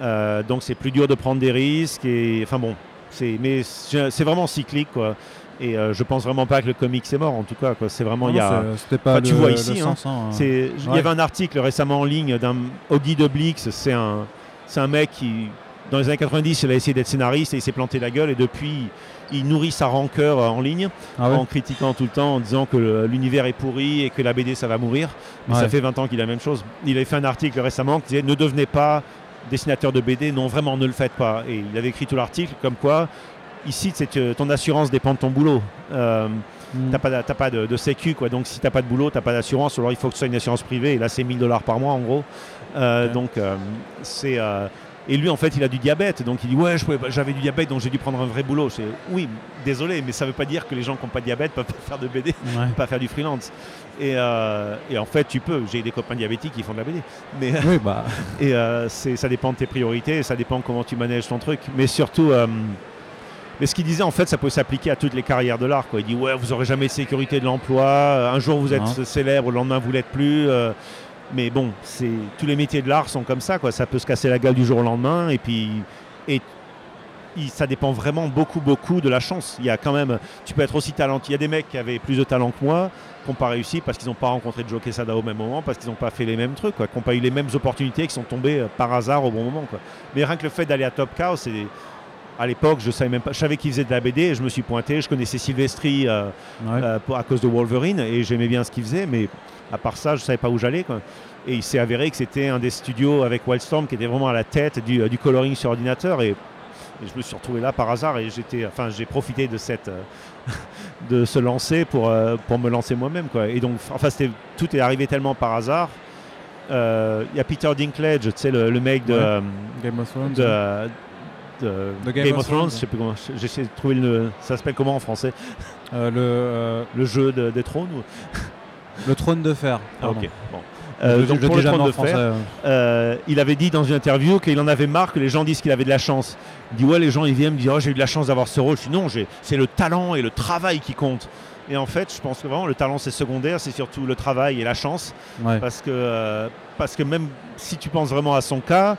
Euh, donc c'est plus dur de prendre des risques. Et enfin bon, c'est, mais c'est vraiment cyclique, quoi. Et euh, je pense vraiment pas que le comics est mort, en tout cas. C'est vraiment il y a. c'est- C'était pas Enfin, le, tu vois ici, hein, hein. Il y avait un article récemment en ligne d'un Augie de Blix, c'est un, c'est un mec qui, dans les années 90, il a essayé d'être scénariste et il s'est planté la gueule et depuis, il nourrit sa rancœur euh, en ligne Ah ouais en critiquant tout le temps, en disant que l'univers est pourri et que la BD ça va mourir. Mais Ouais. ça fait 20 ans qu'il a la même chose. Il avait fait un article récemment qui disait ne devenez pas dessinateur de BD, non vraiment ne le faites pas. Et il avait écrit tout l'article comme quoi ici c'est que ton assurance dépend de ton boulot. Euh, Mm. T'as pas, pas de, de sécu, quoi. Donc si t'as pas de boulot, t'as pas d'assurance. Alors il faut que ce soit une assurance privée. Et là, c'est 1000 dollars par mois, en gros. Euh. Donc euh, c'est. Et lui, en fait, il a du diabète. Donc il dit ouais, j'avais du diabète, donc j'ai dû prendre un vrai boulot. C'est oui, désolé, mais ça veut pas dire que les gens qui n'ont pas de diabète peuvent pas faire de BD, Ouais. pas faire du freelance. Et, euh, et en fait, tu peux. J'ai des copains diabétiques qui font de la BD. Mais Oui, bah. et euh, ça dépend de tes priorités, ça dépend comment tu manèges ton truc. Mais surtout, euh, mais ce qu'il disait, en fait, ça peut s'appliquer à toutes les carrières de l'art. Il dit, ouais, vous aurez jamais de sécurité de l'emploi. Un jour, vous êtes Non. célèbre, le lendemain, vous l'êtes plus. euh, mais bon, tous les métiers de l'art sont comme ça. Quoi. Ça peut se casser la gueule du jour au lendemain. Et puis, et, ça dépend vraiment beaucoup, beaucoup de la chance. Il y a quand même, tu peux être aussi talentueux. Il y a des mecs qui avaient plus de talent que moi, qui n'ont pas réussi parce qu'ils n'ont pas rencontré Joe Quesada au même moment, parce qu'ils n'ont pas fait les mêmes trucs, quoi, qui n'ont pas eu les mêmes opportunités, qui sont tombés euh, par hasard au bon moment. Mais rien que le fait d'aller à Top Cow, c'est à l'époque, je savais même pas. Je savais qu'il faisait de la BD et je me suis pointé. Je connaissais Sylvestri euh, Ouais. euh, pour- à cause de Wolverine et j'aimais bien ce qu'il faisait, mais à part ça, je savais pas où j'allais. Et il s'est avéré que c'était un des studios avec Wildstorm qui était vraiment à la tête du, euh, du coloring sur ordinateur et, et je me suis retrouvé là par hasard et j'étais, enfin, j'ai profité de cette, euh, de se lancer pour, pour me lancer moi-même. Quoi. Et donc, enfin, c'était- tout est arrivé tellement par hasard. Il y a Peter Dinklage, tu sais, le, le mec de, Ouais. Game of Thrones. de, De Game, of Thrones. Je sais plus comment. J'essaie de trouver le. Ça s'appelle comment en français Euh, le, euh, Le jeu de- des trônes ou... le trône de fer. Ah, ok. Bon. Euh, donc pour le trône de français, fer, euh. euh, il avait dit dans une interview qu'il en avait marre que les gens disent qu'il avait de la chance. Il dit ouais les gens ils viennent me dire oh, j'ai eu de la chance d'avoir ce rôle. Je dis non c'est le talent et le travail qui comptent. Et en fait je pense que vraiment le talent c'est secondaire, c'est surtout le travail et la chance. Ouais. Parce que, euh, parce que même si tu penses vraiment à son cas,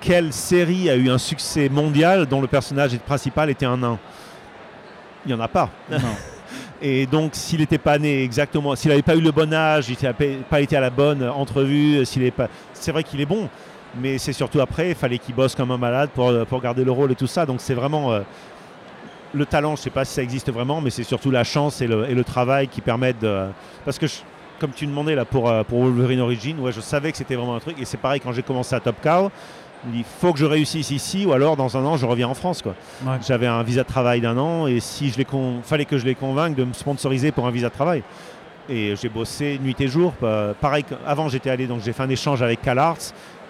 quelle série a eu un succès mondial dont le personnage principal était un nain? Il n'y en a pas. Non. Et donc, s'il n'était pas né exactement, s'il n'avait pas eu le bon âge, s'il n'avait pas été à la bonne entrevue, s'il est pas, c'est vrai qu'il est bon, mais c'est surtout après, il fallait qu'il bosse comme un malade pour, pour garder le rôle et tout ça. Donc, c'est vraiment euh, le talent. Je sais pas si ça existe vraiment, mais c'est surtout la chance et le, et le travail qui permettent de. Parce que, je- comme tu demandais là pour, euh, pour Wolverine Origin, ouais, je savais que c'était vraiment un truc. Et c'est pareil quand j'ai commencé à Top Cow. Il faut que je réussisse ici ou alors dans un an je reviens en France quoi. Ouais. J'avais un visa de travail d'un an et si je les con... fallait que je les convainque de me sponsoriser pour un visa de travail. Et j'ai bossé nuit et jour. pa- Pareil, avant j'étais allé, donc j'ai fait un échange avec CalArts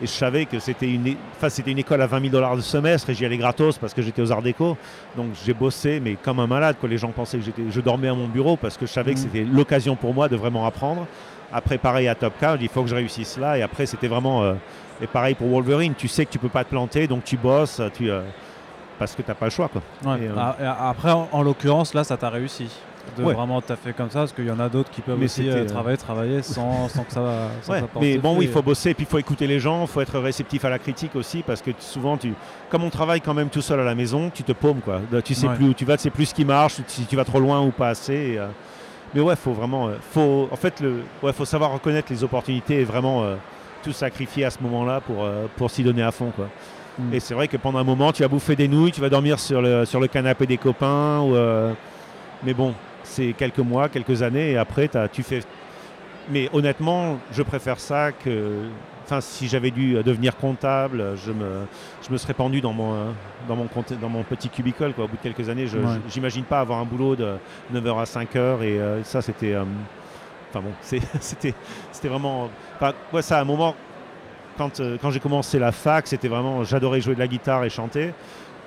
et je savais que c'était une, enfin, c'était une école à 20 000 dollars de semestre et j'y allais gratos parce que j'étais aux Arts Déco. Donc j'ai bossé, mais comme un malade. Quoi. Les gens pensaient que j'étais, je dormais à mon bureau parce que je savais que Mhm. c'était l'occasion pour moi de vraiment apprendre. Après, pareil à Top il faut que je réussisse là. Et après, c'était vraiment. euh, et pareil pour Wolverine, tu sais que tu peux pas te planter, donc tu bosses, tu, euh, parce que tu n'as pas le choix. Quoi. Ouais. Et, euh, Ah, et Après, en, en l'occurrence, là, ça t'a réussi. De Ouais. vraiment t'as fait comme ça, parce qu'il y en a d'autres qui peuvent Mais aussi euh, travailler, travailler sans, sans que ça, Ouais, porte mais bon, oui, il faut bosser, puis il faut écouter les gens, il faut être réceptif à la critique aussi, parce que souvent, tu, comme on travaille quand même tout seul à la maison, tu te paumes, quoi. Tu sais plus où tu vas, tu sais plus ce qui marche, si tu vas trop loin ou pas assez. et, mais ouais, faut vraiment, faut, en fait, le, ouais, faut savoir reconnaître les opportunités et vraiment tout sacrifier à ce moment-là pour, euh, pour s'y donner à fond, quoi. Mm. Et c'est vrai que pendant un moment, tu vas bouffer des nouilles, tu vas dormir sur le, sur le canapé des copains, ou, euh, mais bon, c'est quelques mois, quelques années, et après, t'as- tu fais mais honnêtement, je préfère ça que. Enfin, si j'avais dû devenir comptable, je me, je me serais pendu dans mon, euh, dans mon, compte- dans mon petit cubicule. Quoi. Au bout de quelques années, je Ouais. j'imagine pas avoir un boulot de 9h à 5h. Et euh, ça, c'était. euh, Enfin bon, c'était vraiment. Enfin, ouais, ça, à un moment, quand, euh, quand j'ai commencé la fac, c'était vraiment. J'adorais jouer de la guitare et chanter.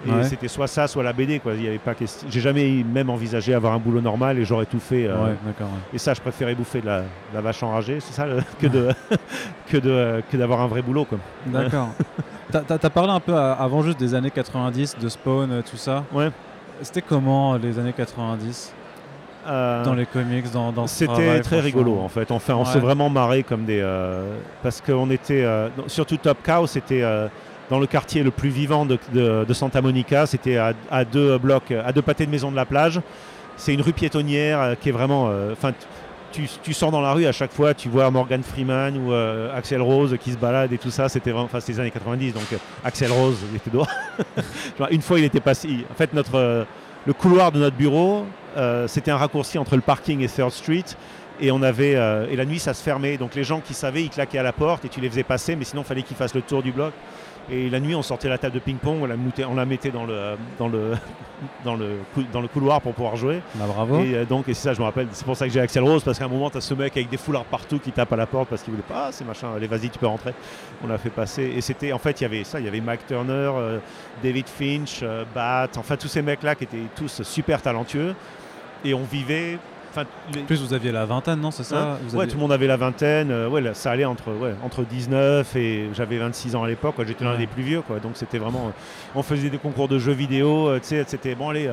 Et Ouais. c'était soit ça, soit la BD. Quoi. Il y avait pas question. J'ai jamais même envisagé avoir un boulot normal et j'aurais tout fait. euh, Ouais, d'accord. ouais. et ça, je préférais bouffer de la, de la vache enragée, c'est ça, le- que de que de que d'avoir un vrai boulot. D'accord. T'as- t'as parlé un peu à- avant juste des années 90, de Spawn, euh, tout ça. Ouais. C'était comment les années 90 Euh, dans les comics, dans, dans C'était très rigolo en fait. Enfin, on Ouais. s'est vraiment marré comme des euh, parce qu'on était euh, surtout Top Cow, c'était dans le quartier le plus vivant de, de- de Santa Monica. C'était à, à deux blocs, à deux pâtés de maison de la plage. C'est une rue piétonnière qui est vraiment. Enfin, tu, tu sors dans la rue à chaque fois, tu vois Morgan Freeman ou euh, Axel Rose qui se balade et tout ça. C'était vraiment. Enfin, c'était les années 90, donc euh, Axel Rose il était dehors. Une fois, il était passé. En fait, notre euh, le couloir de notre bureau, c'était un raccourci entre le parking et Third Street. Et, on avait, euh, et la nuit, ça se fermait. Donc les gens qui savaient, ils claquaient à la porte et tu les faisais passer, mais sinon, il fallait qu'ils fassent le tour du bloc. Et la nuit, on sortait la table de ping-pong, on la, moutait- on la mettait dans le, dans, le, dans, le, dans le couloir pour pouvoir jouer. Bah, bravo. Et euh, donc, et c'est ça, je me rappelle, c'est pour ça que j'ai Axel Rose, parce qu'à un moment, tu as ce mec avec des foulards partout qui tape à la porte parce qu'il voulait pas, ah, c'est machin, allez, vas-y, tu peux rentrer. On l'a fait passer. Et c'était, en fait, il y avait ça, il y avait Mike Turner, euh, David Finch, euh, Bat, enfin, tous ces mecs-là qui étaient tous super talentueux. Et on vivait. les- En plus, vous aviez la vingtaine, non C'est ça Hein Vous ouais, aviez- tout le monde avait la vingtaine. euh, ouais, là, ça allait entre, ouais, entre 19 et j'avais 26 ans à l'époque. J'étais l'un Ouais. des plus vieux. Quoi, donc c'était vraiment. euh, on faisait des concours de jeux vidéo. euh, tu sais, c'était bon, allez.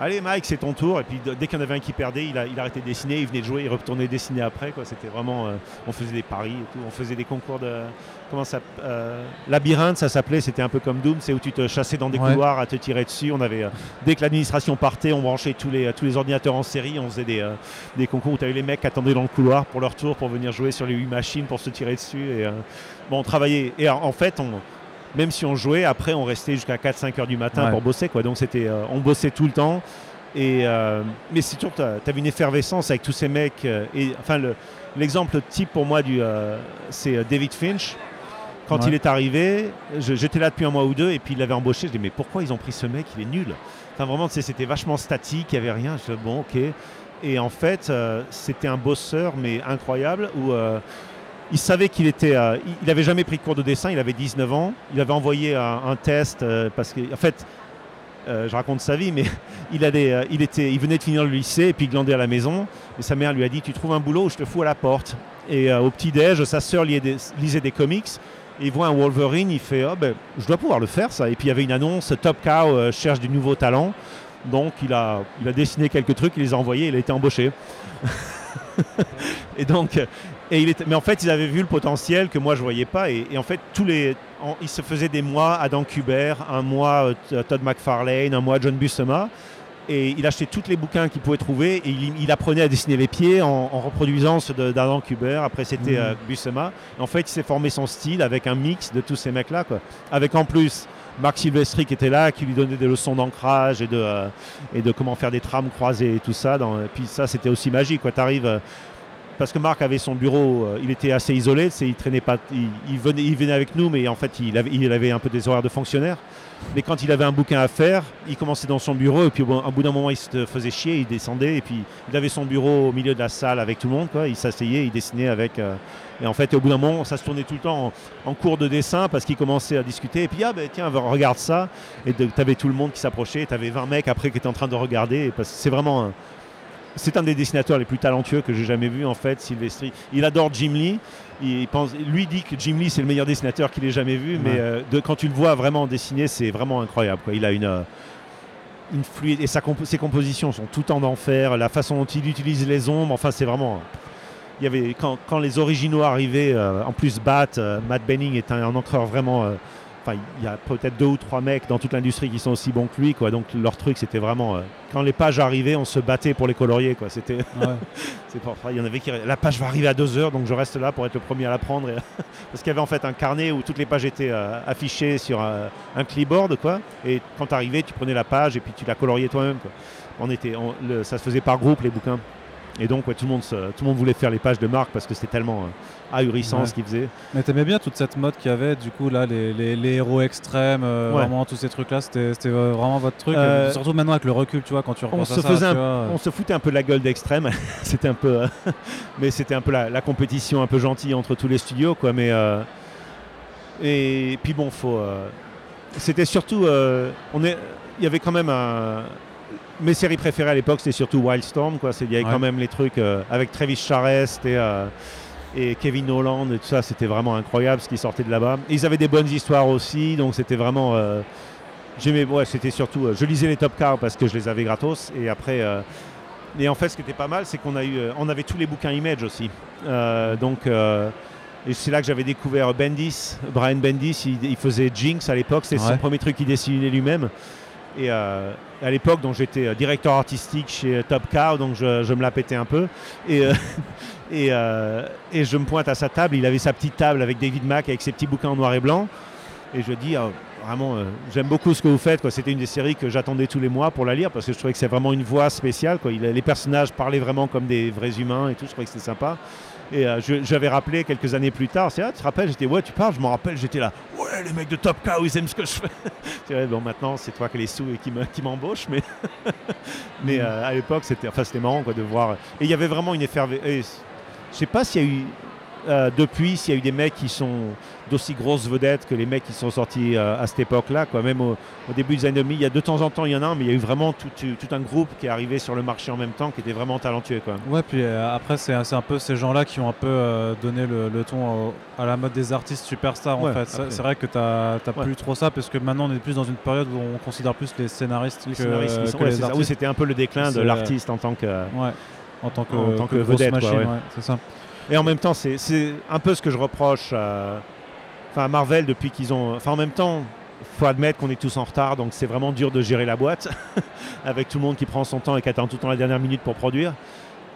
Allez Mike, c'est ton tour. Et puis dès qu'il y en avait un qui perdait, il, a- il arrêtait de dessiner, il venait de jouer, il retournait dessiner après. quoi. C'était vraiment, euh, on faisait des paris et tout. On faisait des concours de, comment ça, euh, labyrinthe, ça s'appelait. C'était un peu comme Doom, c'est où tu te chassais dans des Ouais. couloirs à te tirer dessus. On avait, euh, dès que l'administration partait, on branchait tous les, tous les ordinateurs en série. On faisait des, euh, des concours où tu avais les mecs qui attendaient dans le couloir pour leur tour pour venir jouer sur les huit machines pour se tirer dessus. Et, euh, bon, on travaillait. Et en fait, on, même si on jouait, après on restait jusqu'à 4-5 heures du matin Ouais. pour bosser. Quoi. Donc c'était, euh, on bossait tout le temps. Et, euh, mais c'est toujours, tu avais une effervescence avec tous ces mecs. euh, et, enfin, le- l'exemple type pour moi, du, c'est David Finch. Quand Ouais. il est arrivé, j'étais là depuis un mois ou deux et puis il l'avait embauché. Je dis mais pourquoi ils ont pris ce mec? Il est nul. Enfin vraiment, c'était vachement statique, il n'y avait rien. Je dis bon ok. Et en fait, euh, c'était un bosseur mais incroyable où euh, il savait qu'il était, euh, il- n'avait jamais pris de cours de dessin. Il avait 19 ans. Il avait envoyé un, test euh, parce que en fait. euh, je raconte sa vie, mais il, allait, il, était, il venait de finir le lycée et puis il glandait à la maison. Et sa mère lui a dit Tu trouves un boulot ou je te fous à la porte. Et au petit-déj, sa sœur lisait des, comics. Et il voit un Wolverine, il fait oh, ben, Je dois pouvoir le faire, ça. Et puis il y avait une annonce Top Cow cherche du nouveau talent. Donc il a, il a dessiné quelques trucs, il les a envoyés, il a été embauché. et donc, et il était, mais en fait, ils avaient vu le potentiel que moi je voyais pas. Et, et en fait, tous les, en- il se faisait des mois Adam Kubert, un mois euh, Todd McFarlane, un mois John Buscema. Et il achetait tous les bouquins qu'il pouvait trouver et il, il apprenait à dessiner les pieds en, en reproduisant ceux d'Adam Kubert. Après, c'était Mhm. euh, Buscema. Et en fait, il s'est formé son style avec un mix de tous ces mecs-là. quoi. Avec en plus Marc Silvestri qui était là, qui lui donnait des leçons d'ancrage et de, euh, et de comment faire des trames croisées et tout ça. Dans, et puis ça, c'était aussi magique. Tu arrives parce que Marc avait son bureau, euh, il était assez isolé, il traînait pas, il, venait, avec nous, mais en fait il avait, un peu des horaires de fonctionnaire. Mais quand il avait un bouquin à faire, il commençait dans son bureau et puis au bout, d'un moment il se faisait chier, il descendait et puis il avait son bureau au milieu de la salle avec tout le monde, il s'asseyait, il dessinait avec. euh, et en fait au bout d'un moment ça se tournait tout le temps en, cours de dessin parce qu'il commençait à discuter et puis ah ben tiens regarde ça et tu avais tout le monde qui s'approchait, tu avais 20 mecs après qui étaient en train de regarder parce que c'est vraiment c'est un des dessinateurs les plus talentueux que j'ai jamais vu en fait, Sylvestri. Il adore Jim Lee. Il pense, lui dit que Jim Lee c'est le meilleur dessinateur qu'il ait jamais vu, mais euh, de, quand tu le vois vraiment dessiner, c'est vraiment incroyable. Quoi. Il a une, euh, une fluide et sa ses compositions sont tout en enfer. La façon dont il utilise les ombres, enfin c'est vraiment. Il y avait quand, quand les originaux arrivaient, euh, en plus Bat, Matt Benning est un, un encreur vraiment. Euh, Enfin, il y a peut-être deux ou trois mecs dans toute l'industrie qui sont aussi bons que lui, quoi. Donc leur truc, c'était vraiment euh, quand les pages arrivaient, on se battait pour les colorier, quoi. C'était, Ouais. c'est il y en avait qui la page va arriver à deux heures, donc je reste là pour être le premier à la prendre. et- Parce qu'il y avait en fait un carnet où toutes les pages étaient euh, affichées sur un, un clipboard, quoi. Et quand tu arrivais, tu prenais la page et puis tu la coloriais toi-même. On était, on- le- ça se faisait par groupe les bouquins. Et donc ouais, tout le monde, se- tout le monde voulait faire les pages de Marc parce que c'était tellement euh, ahurissant Ouais. ce qu'il faisait. Mais t'aimais bien toute cette mode qu'il y avait, du coup, là, les, les- les héros extrêmes, euh, Ouais. vraiment tous ces trucs-là, c'était vraiment votre truc. Euh, surtout maintenant avec le recul, tu vois, quand tu on repenses à se ça. faisait tu un- vois, euh, On se foutait un peu de la gueule d'extrême. c'était un peu, mais c'était un peu la, la compétition un peu gentille entre tous les studios, quoi. Mais euh, et puis bon, faut. c'était surtout, on est, il y avait quand même un. Mes séries préférées à l'époque, c'était surtout Wildstorm, quoi. Il y avait Ouais. quand même les trucs euh, avec Travis Charest et euh, et Kevin Holland et tout ça, c'était vraiment incroyable ce qui sortait de là-bas. Ils avaient des bonnes histoires aussi, donc c'était vraiment. euh, J'aimais, ouais, c'était surtout. euh, je lisais les top cars parce que je les avais gratos, et après. et en fait, ce qui était pas mal, c'est qu'on a eu, on avait tous les bouquins Image aussi. Donc, et c'est là que j'avais découvert Bendis, Brian Bendis. Il, il faisait Jinx à l'époque, c'était son premier truc qu'il dessinait lui-même. Et euh, à l'époque, j'étais euh, directeur artistique chez euh, Top Cow, donc je, me la pétais un peu. Et, je me pointe à sa table. Il avait sa petite table avec David Mack, avec ses petits bouquins en noir et blanc. Et je dis, ah, vraiment, j'aime beaucoup ce que vous faites. C'était une des séries que j'attendais tous les mois pour la lire parce que je trouvais que c'est vraiment une voix spéciale. les personnages parlaient vraiment comme des vrais humains et tout. Je trouvais que c'était sympa. Et euh, je- j'avais rappelé quelques années plus tard, c'est ah, tu te rappelles, j'étais ouais, tu parles, je m'en rappelle, j'étais là, ouais, les mecs de Top Cow, ils aiment ce que je fais. Vrai, bon, maintenant, c'est toi qui les sous et qui me- qui m'embauche, mais, mais euh, à l'époque, c'était enfin, c'était marrant quoi, de voir. Et il y avait vraiment une effervescence. Je sais pas s'il y a eu, euh, depuis, s'il y a eu des mecs qui sont d'aussi grosses vedettes que les mecs qui sont sortis euh, à cette époque-là. Quoi. Même au, au début des années 2000, il y a de temps en temps, il y en a un, mais il y a eu vraiment tout, un groupe qui est arrivé sur le marché en même temps, qui était vraiment talentueux. Quoi. Ouais, puis euh, après, c'est c'est un peu ces gens-là qui ont un peu euh, donné le, le ton à la mode des artistes superstars, Ouais, en fait. C'est vrai que t'as t'as Ouais. plus trop ça, parce que maintenant, on est plus dans une période où on considère plus les scénaristes Les que, scénaristes, que ouais, les ça. Oui, artistes. c'était un peu le déclin de l'artiste en tant que. Ouais, en tant que, En tant que vedette, machine, c'est ça. Et en même temps, c'est c'est un peu ce que je reproche à, enfin, Marvel depuis qu'ils ont. Enfin, en même temps, faut admettre qu'on est tous en retard, donc c'est vraiment dur de gérer la boîte avec tout le monde qui prend son temps et qui attend tout le temps la dernière minute pour produire.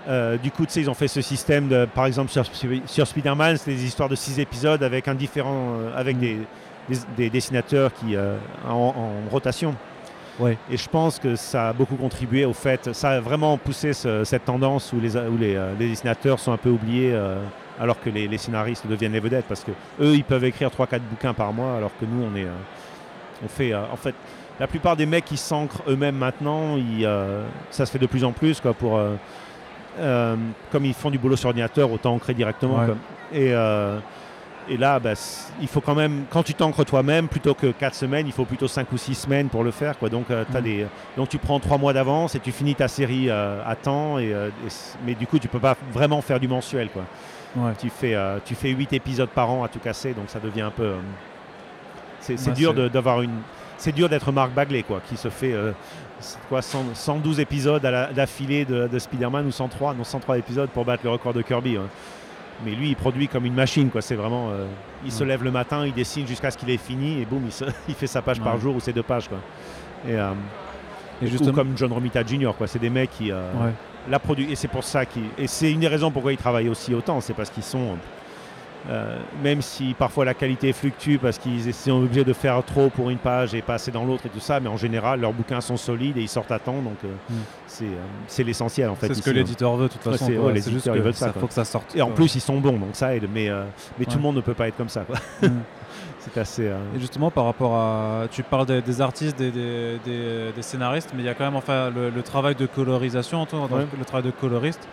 Euh, du coup, tu sais, ils ont fait ce système de, par exemple, sur, sur Spider-Man, c'était des histoires de six épisodes avec un différent, euh, avec des, des, des dessinateurs qui, euh, en, en rotation. Ouais. Et je pense que ça a beaucoup contribué au fait, ça a vraiment poussé ce- cette tendance où les, où les, les dessinateurs sont un peu oubliés alors que les, les scénaristes deviennent les vedettes parce que eux ils peuvent écrire 3-4 bouquins par mois alors que nous on est euh, on fait euh, en fait la plupart des mecs qui s'ancrent eux-mêmes maintenant ils, euh, ça se fait de plus en plus quoi pour comme ils font du boulot sur ordinateur autant ancrer directement Ouais. et et là, bah, il faut quand même, quand tu t'ancres toi-même, plutôt que 4 semaines, il faut plutôt 5 ou 6 semaines pour le faire. Quoi. Donc, euh, Mm. des, donc tu prends 3 mois d'avance et tu finis ta série euh, à temps. Et, euh, mais du coup, tu peux pas vraiment faire du mensuel. Quoi. Ouais. Tu, fais, euh, tu fais 8 épisodes par an à tout casser, donc ça devient un peu... euh, c'est Ouais, dur d'avoir une... C'est dur d'être Marc Bagley, quoi, qui se fait euh, quoi, 100 112 épisodes d'affilée de, de Spider-Man ou 103, non 103 épisodes pour battre le record de Kirby. ouais. Mais lui, il produit comme une machine, quoi. C'est vraiment, il se lève le matin, il dessine jusqu'à ce qu'il ait fini et boum, il, se- il fait sa page par jour ou ses deux pages, quoi. Et, Et ou justement, comme John Romita Jr., quoi. C'est des mecs qui. La et c'est pour ça qu'ils et c'est une des raisons pourquoi ils travaillent aussi autant, c'est parce qu'ils sont euh, même si parfois la qualité fluctue parce qu'ils sont obligés de faire trop pour une page et pas assez dans l'autre et tout ça, mais en général leurs bouquins sont solides et ils sortent à temps, donc euh, Mm. c'est euh, c'est l'essentiel en fait. c'est ce ici, que hein. l'éditeur veut de toute Ouais, façon. c'est- quoi. ouais, C'est juste ils que veulent ça, faut que ça sorte. Et en plus ils sont bons, donc ça aide, mais, mais tout Ouais. le monde ne peut pas être comme ça. quoi. Mm. c'est assez. euh, Et justement, par rapport à. Tu parles des, des artistes, des, des- des- des scénaristes, mais il y a quand même enfin, le, le travail de colorisation, toi, dans Ouais. le travail de coloriste,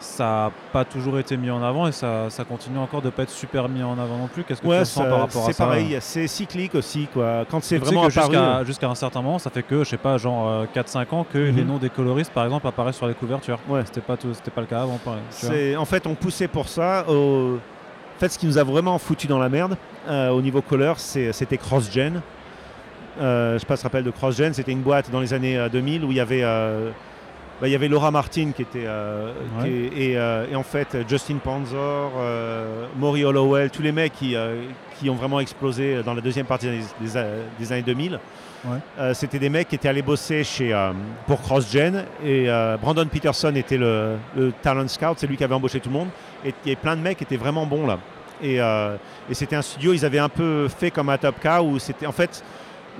ça n'a pas toujours été mis en avant et ça, ça continue encore de ne pas être super mis en avant non plus. Qu'est-ce que tu Ouais, ressens ça- par rapport à ça c'est pareil, c'est cyclique aussi. Quoi. Quand c'est Tu vraiment apparu. jusqu'à un certain moment, ça fait que, je sais pas, genre euh, 4-5 ans que les Mhm. noms des coloristes, par exemple, apparaissent sur les couvertures. Ouais. C'était pas, tout- pas le cas avant, pareil. tu en fait, on poussait pour ça. Au... En fait, ce qui nous a vraiment foutu dans la merde euh, au niveau c'est- c'était CrossGen. Euh, je sais pas si rappelles de CrossGen, c'était une boîte dans les années euh, 2000 où il y avait, euh, bah, il y avait Laura Martin qui était. Ouais. qui est- et, et en fait, Justin Panzer, Maury Hollowell, tous les mecs qui, qui ont vraiment explosé dans la deuxième partie des, des a- des années 2000. Ouais. Euh, c'était des mecs qui étaient allés bosser chez, pour CrossGen et Brandon Peterson était le, le talent scout, c'est lui qui avait embauché tout le monde. Et il y avait plein de mecs qui étaient vraiment bons là. Et, euh, et c'était un studio, ils avaient un peu fait comme à Top où c'était en fait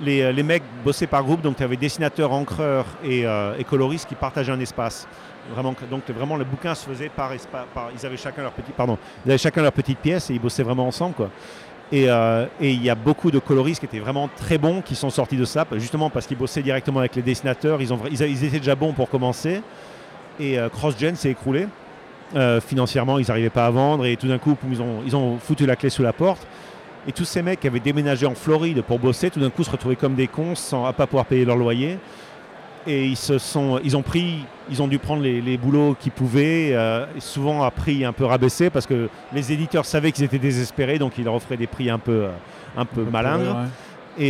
les, les mecs bossaient par groupe, donc tu avais dessinateurs, encreurs et, euh, et coloristes qui partageaient un espace. Donc vraiment le bouquin se faisait par espace. ils avaient chacun leur petit, pardon, ils chacun leur petite pièce et ils bossaient vraiment ensemble. Et euh, il y a beaucoup de coloristes qui étaient vraiment très bons qui sont sortis de ça, justement parce qu'ils bossaient directement avec les dessinateurs. Ils, étaient déjà bons pour commencer. Et euh, CrossGen s'est écroulé. Euh, financièrement, ils n'arrivaient pas à vendre et tout d'un coup, ils ont, ils ont foutu la clé sous la porte. Et tous ces mecs qui avaient déménagé en Floride pour bosser, tout d'un coup se retrouvaient comme des cons sans à pas pouvoir payer leur loyer. Et ils se sont, ils ont pris, ils ont dû prendre les, les boulots qu'ils pouvaient, euh, et souvent à prix un peu rabaissé parce que les éditeurs savaient qu'ils étaient désespérés, donc ils leur offraient des prix un peu, euh, un peu malingres.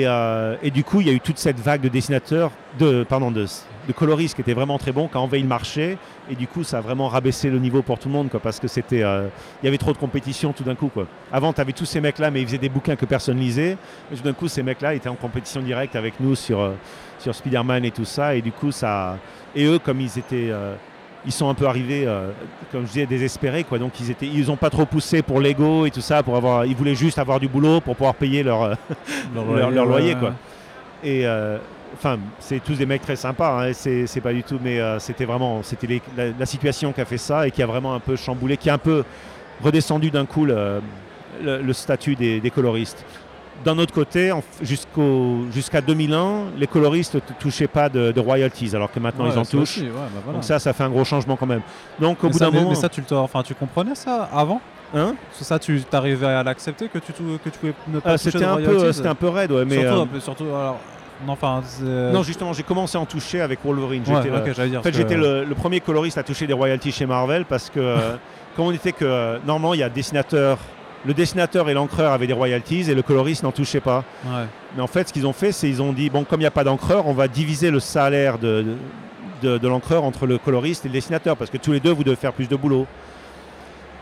euh, et du coup, il y a eu toute cette vague de dessinateurs, de, pardon, de, de coloristes qui étaient vraiment très bons, qui a envahi le marché. Et du coup, ça a vraiment rabaissé le niveau pour tout le monde, quoi, parce que c'était, euh, il y avait trop de compétition tout d'un coup. Quoi. Avant, tu avais tous ces mecs-là, mais ils faisaient des bouquins que personne lisait. Et tout d'un coup, ces mecs-là étaient en compétition directe avec nous sur, euh, sur Spider-Man et tout ça. Et du coup, ça. Et eux, comme ils étaient. euh, ils sont un peu arrivés, comme je disais, désespérés. Quoi. Donc, ils étaient, ils ont pas trop poussé pour l'ego et tout ça. Pour avoir, ils voulaient juste avoir du boulot pour pouvoir payer leur, euh, leur, leur loyer, quoi. Et enfin, c'est tous des mecs très sympas. Hein, c'est pas du tout, mais euh, c'était vraiment, c'était la, la situation qui a fait ça et qui a vraiment un peu chamboulé, qui a un peu redescendu d'un coup le, le- le statut des, des coloristes. D'un autre côté, jusqu'à 2001, les coloristes ne touchaient pas de, de royalties, alors que maintenant Ouais, ils en touchent. aussi, ouais, bah voilà. Donc ça, ça fait un gros changement quand même. Donc au mais bout ça, d'un moment, mais ça, tu, le- enfin, tu comprenais ça avant? Hein, Ça, tu t'arrivais à l'accepter que tu, que tu pouvais ne pas toucher c'était de un peu, c'était un peu raide, ouais, mais surtout, euh, surtout, alors, non, enfin, c'est- non, justement, j'ai commencé à en toucher avec Wolverine. ouais, J'étais, euh. En fait, j'étais le, le premier coloriste à toucher des royalties chez Marvel parce que, euh, comme on était que, euh, normalement, il y a dessinateur, le dessinateur et l'encreur avaient des royalties et le coloriste n'en touchait pas. Ouais. Mais en fait, ce qu'ils ont fait, c'est ils ont dit, bon, comme il n'y a pas d'encreur, on va diviser le salaire de, de, de l'encreur entre le coloriste et le dessinateur parce que tous les deux, vous devez faire plus de boulot.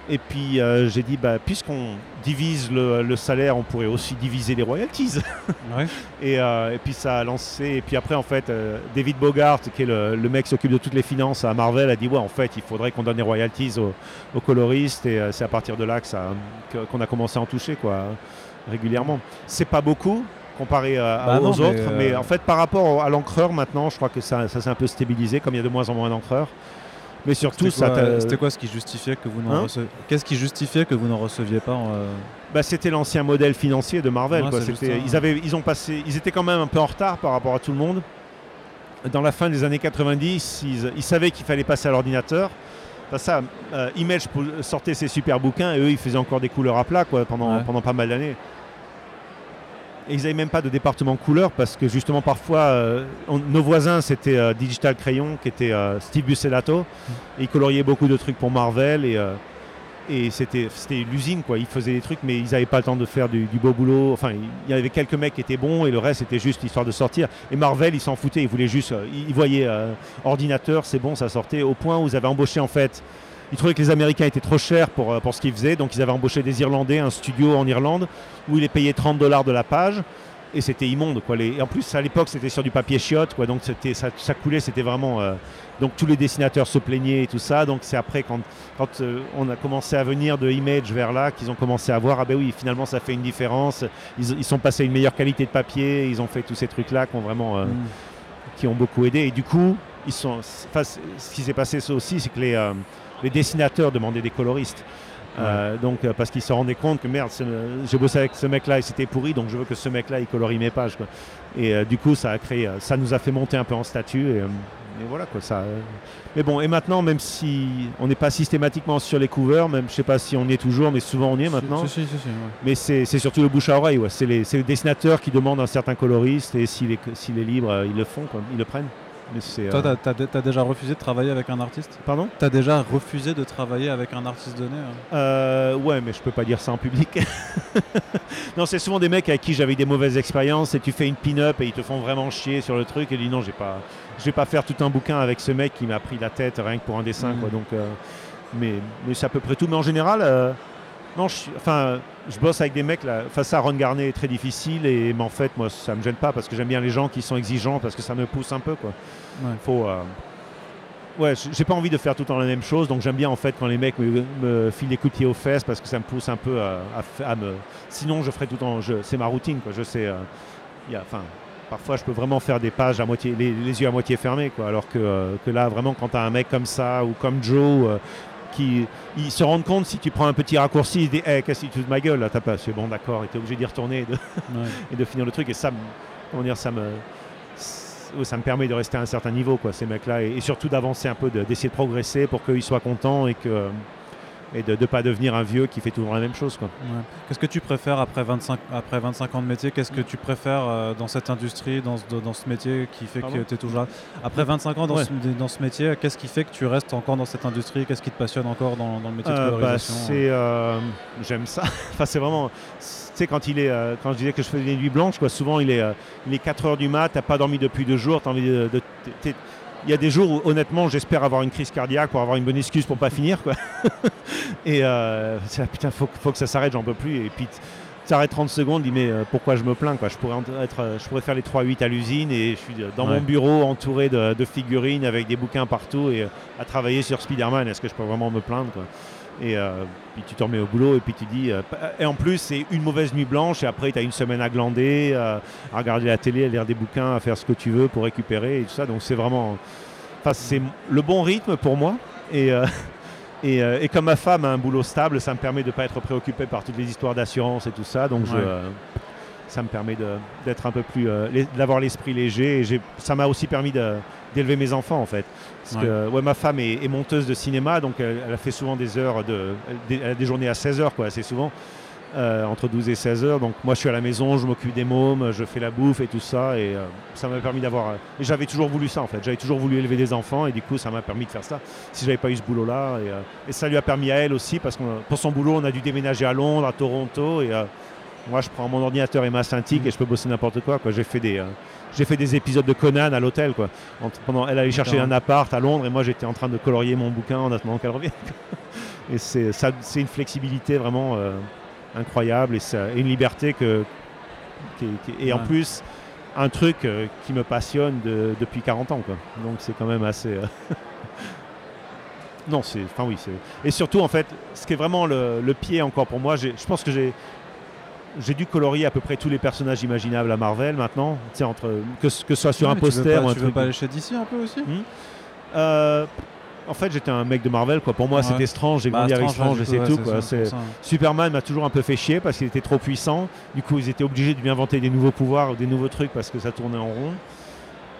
Et puis euh, j'ai dit, bah, puisqu'on divise le, le salaire, on pourrait aussi diviser les royalties. Ouais. Et, euh, et puis ça a lancé. Et puis après, en fait, euh, David Bogart, qui est le, le mec qui s'occupe de toutes les finances à Marvel, a dit Ouais, en fait, il faudrait qu'on donne les royalties aux, aux coloristes. Et c'est à partir de là que qu'on a commencé à en toucher. Quoi. régulièrement. C'est pas beaucoup comparé à- Bah aux non, autres, mais, euh, en fait par rapport à l'encreur maintenant, je crois que ça, ça s'est un peu stabilisé, comme il y a de moins en moins d'encreurs. Mais surtout, C'était ça quoi, t'a- c'était quoi ce qui justifiait que vous n'en Hein receviez Qu'est-ce qui justifiait que vous n'en receviez pas euh, Bah, c'était l'ancien modèle financier de Marvel. Ouais, quoi. ils, avaient, ils, ont passé, ils étaient quand même un peu en retard par rapport à tout le monde. Dans la fin des années 90, ils, ils savaient qu'il fallait passer à l'ordinateur. Bah, ça, euh, Image sortait ses super bouquins et eux, ils faisaient encore des couleurs à plat quoi, pendant, Ouais. pendant pas mal d'années. Et ils n'avaient même pas de département couleur parce que justement parfois euh, on- nos voisins c'était euh, Digital Crayon qui était euh, Steve Buscelato et il coloriait beaucoup de trucs pour Marvel et, euh, et c'était c'était l'usine quoi. Ils faisaient des trucs mais ils n'avaient pas le temps de faire du, du beau boulot. Enfin il y avait quelques mecs qui étaient bons et le reste c'était juste histoire de sortir. Et Marvel ils s'en foutaient, ils voulaient juste, ils ils voyaient ordinateur c'est bon ça sortait au point où ils avaient embauché en fait. Ils trouvaient que les Américains étaient trop chers pour, euh, pour ce qu'ils faisaient, donc ils avaient embauché des Irlandais, un studio en Irlande, où ils les payaient 30 dollars de la page, et c'était immonde. Quoi. Les- et en plus, à l'époque, c'était sur du papier chiotte, quoi, donc c'était, ça, ça coulait, c'était vraiment... euh, donc tous les dessinateurs se plaignaient et tout ça, donc c'est après, quand, quand euh, on a commencé à venir de Image vers là, qu'ils ont commencé à voir, ah ben oui, finalement, ça fait une différence, ils, ils sont passés à une meilleure qualité de papier, ils ont fait tous ces trucs-là qui ont vraiment... euh, mm. qui ont beaucoup aidé. Et du coup, ils sont, enfin, ce qui s'est passé ça aussi, c'est que les, les dessinateurs demandaient des coloristes. Euh, donc euh, parce qu'ils se rendaient compte que merde, j'ai bossé avec ce mec-là et c'était pourri, donc je veux que ce mec-là il colorie mes pages. quoi. Et euh, du coup, ça a créé, ça nous a fait monter un peu en statut. Et, et voilà quoi. Ça. Mais bon, et maintenant, même si on n'est pas systématiquement sur les covers, même je sais pas si on y est toujours, mais souvent on y est maintenant. Si, si, si, si, ouais. Mais c'est surtout le bouche à oreille. ouais. C'est les, les dessinateurs qui demandent un certain coloriste et s'il est, libre, ils le font, quoi. ils le prennent. Mais c'est, Toi, euh, t'as, déjà refusé de travailler avec un artiste? Pardon? T'as déjà refusé de travailler avec un artiste donné hein? Euh, ouais, mais je peux pas dire ça en public. non, c'est souvent des mecs avec qui j'avais des mauvaises expériences et tu fais une pin-up et ils te font vraiment chier sur le truc et dis non, j'ai pas, je vais pas faire tout un bouquin avec ce mec qui m'a pris la tête rien que pour un dessin, Mm. quoi. Donc, euh, mais, mais c'est à peu près tout. Mais en général, euh, non, je, suis- enfin, je bosse avec des mecs là. Face à Ron Garnet est très difficile et mais en fait, moi, ça me gêne pas parce que j'aime bien les gens qui sont exigeants parce que ça me pousse un peu, quoi. Ouais. Faut. euh, Ouais, j'ai pas envie de faire tout le temps la même chose, donc j'aime bien en fait quand les mecs me, me filent des coups de pied aux fesses parce que ça me pousse un peu à, à fa- à me. Sinon, je ferai tout le temps. je- C'est ma routine, quoi. Je sais. euh, Enfin, parfois, je peux vraiment faire des pages à moitié, les, les yeux à moitié fermés, quoi. Alors que, euh, que là, vraiment, quand tu as un mec comme ça ou comme Joe. Qui ils se rendent compte si tu prends un petit raccourci, ils disent hey, qu'est-ce que tu te fous de ma gueule là t'as pas c'est bon d'accord et t'es obligé d'y retourner et de, Ouais. et de finir le truc. Et ça me, comment dire ça me ça me permet de rester à un certain niveau quoi ces mecs là et, et surtout d'avancer un peu de- d'essayer de progresser pour qu'ils soient contents et que et de ne pas devenir un vieux qui fait toujours la même chose quoi. Ouais. Qu'est-ce que tu préfères après 25, après 25 ans de métier? Qu'est-ce que tu préfères euh, dans cette industrie, dans ce, dans ce métier qui fait Pardon que tu es toujours là? Après 25 ans dans, Ouais. ce, dans ce métier, qu'est-ce qui fait que tu restes encore dans cette industrie? Qu'est-ce qui te passionne encore dans, dans le métier de Euh, bah, colorisation c'est euh, j'aime ça enfin c'est vraiment tu sais quand il est quand je disais que je faisais des nuits blanches quoi souvent il est il est 4 heures du mat t'as pas dormi depuis deux jours t'as envie de, il y a des jours où honnêtement j'espère avoir une crise cardiaque pour avoir une bonne excuse pour pas finir quoi. Et euh, c'est là, putain faut, que- faut que ça s'arrête j'en peux plus. Et puis tu arrêtes 30 secondes dis mais euh, pourquoi je me plains quoi. Je pourrais être euh, je pourrais faire les 3-8 à l'usine et je suis euh, dans Ouais. mon bureau entouré de, de figurines avec des bouquins partout et à travailler sur Spider-Man. Est-ce que je peux vraiment me plaindre quoi? Et euh, puis tu te remets au boulot et puis tu dis. euh, et en plus, c'est une mauvaise nuit blanche et après, tu as une semaine à glander, euh, à regarder la télé, à lire des bouquins, à faire ce que tu veux pour récupérer et tout ça. Donc c'est vraiment. Enfin, c'est le bon rythme pour moi. Et, euh, et, euh, et comme ma femme a un boulot stable, ça me permet de ne pas être préoccupé par toutes les histoires d'assurance et tout ça. Donc je, Ouais. euh, ça me permet d'être un peu plus. euh, d'avoir l'esprit léger. Et ça m'a aussi permis de- d'élever mes enfants en fait. Parce que ouais, ma femme est, est monteuse de cinéma, donc elle, elle a fait souvent des heures, de, elle, a des journées à 16 heures, quoi, assez souvent, euh, entre 12 et 16 heures. Donc moi, je suis à la maison, je m'occupe des mômes, je fais la bouffe et tout ça, et euh, ça m'a permis d'avoir. euh, et j'avais toujours voulu ça, en fait. J'avais toujours voulu élever des enfants, et du coup, ça m'a permis de faire ça. Si j'avais pas eu ce boulot-là, et, euh, et ça lui a permis à elle aussi, parce que pour son boulot, on a dû déménager à Londres, à Toronto, et moi, je prends mon ordinateur et ma synthique, et je peux bosser n'importe quoi. quoi. J'ai fait des j'ai fait des épisodes de Conan à l'hôtel. Quoi. Entre- pendant, elle allait chercher un appart à Londres et moi j'étais en train de colorier mon bouquin en attendant qu'elle revienne. et c'est, ça, c'est une flexibilité vraiment euh, incroyable et, ça- et une liberté que, qui- qui- et en plus un truc euh, qui me passionne de- depuis 40 ans. Quoi. Donc c'est quand même assez... euh, non, c'est... Enfin oui, c'est... Et surtout en fait, ce qui est vraiment le, le pied encore pour moi, j'ai- je pense que j'ai j'ai dû colorier à peu près tous les personnages imaginables à Marvel maintenant, entre que, ce- que ce soit sur Ouais, un mais tu veux poster pas- ou un Tu veux truc. pas aller chez DC un peu aussi Euh, en fait, j'étais un mec de Marvel, quoi. Pour moi, Ouais. c'était Strange, j'ai Bah, grandi avec Strange, et c'est tout, quoi. Superman m'a toujours un peu fait chier parce qu'il était trop puissant. Du coup, ils étaient obligés de lui inventer des nouveaux pouvoirs ou des nouveaux trucs parce que ça tournait en rond.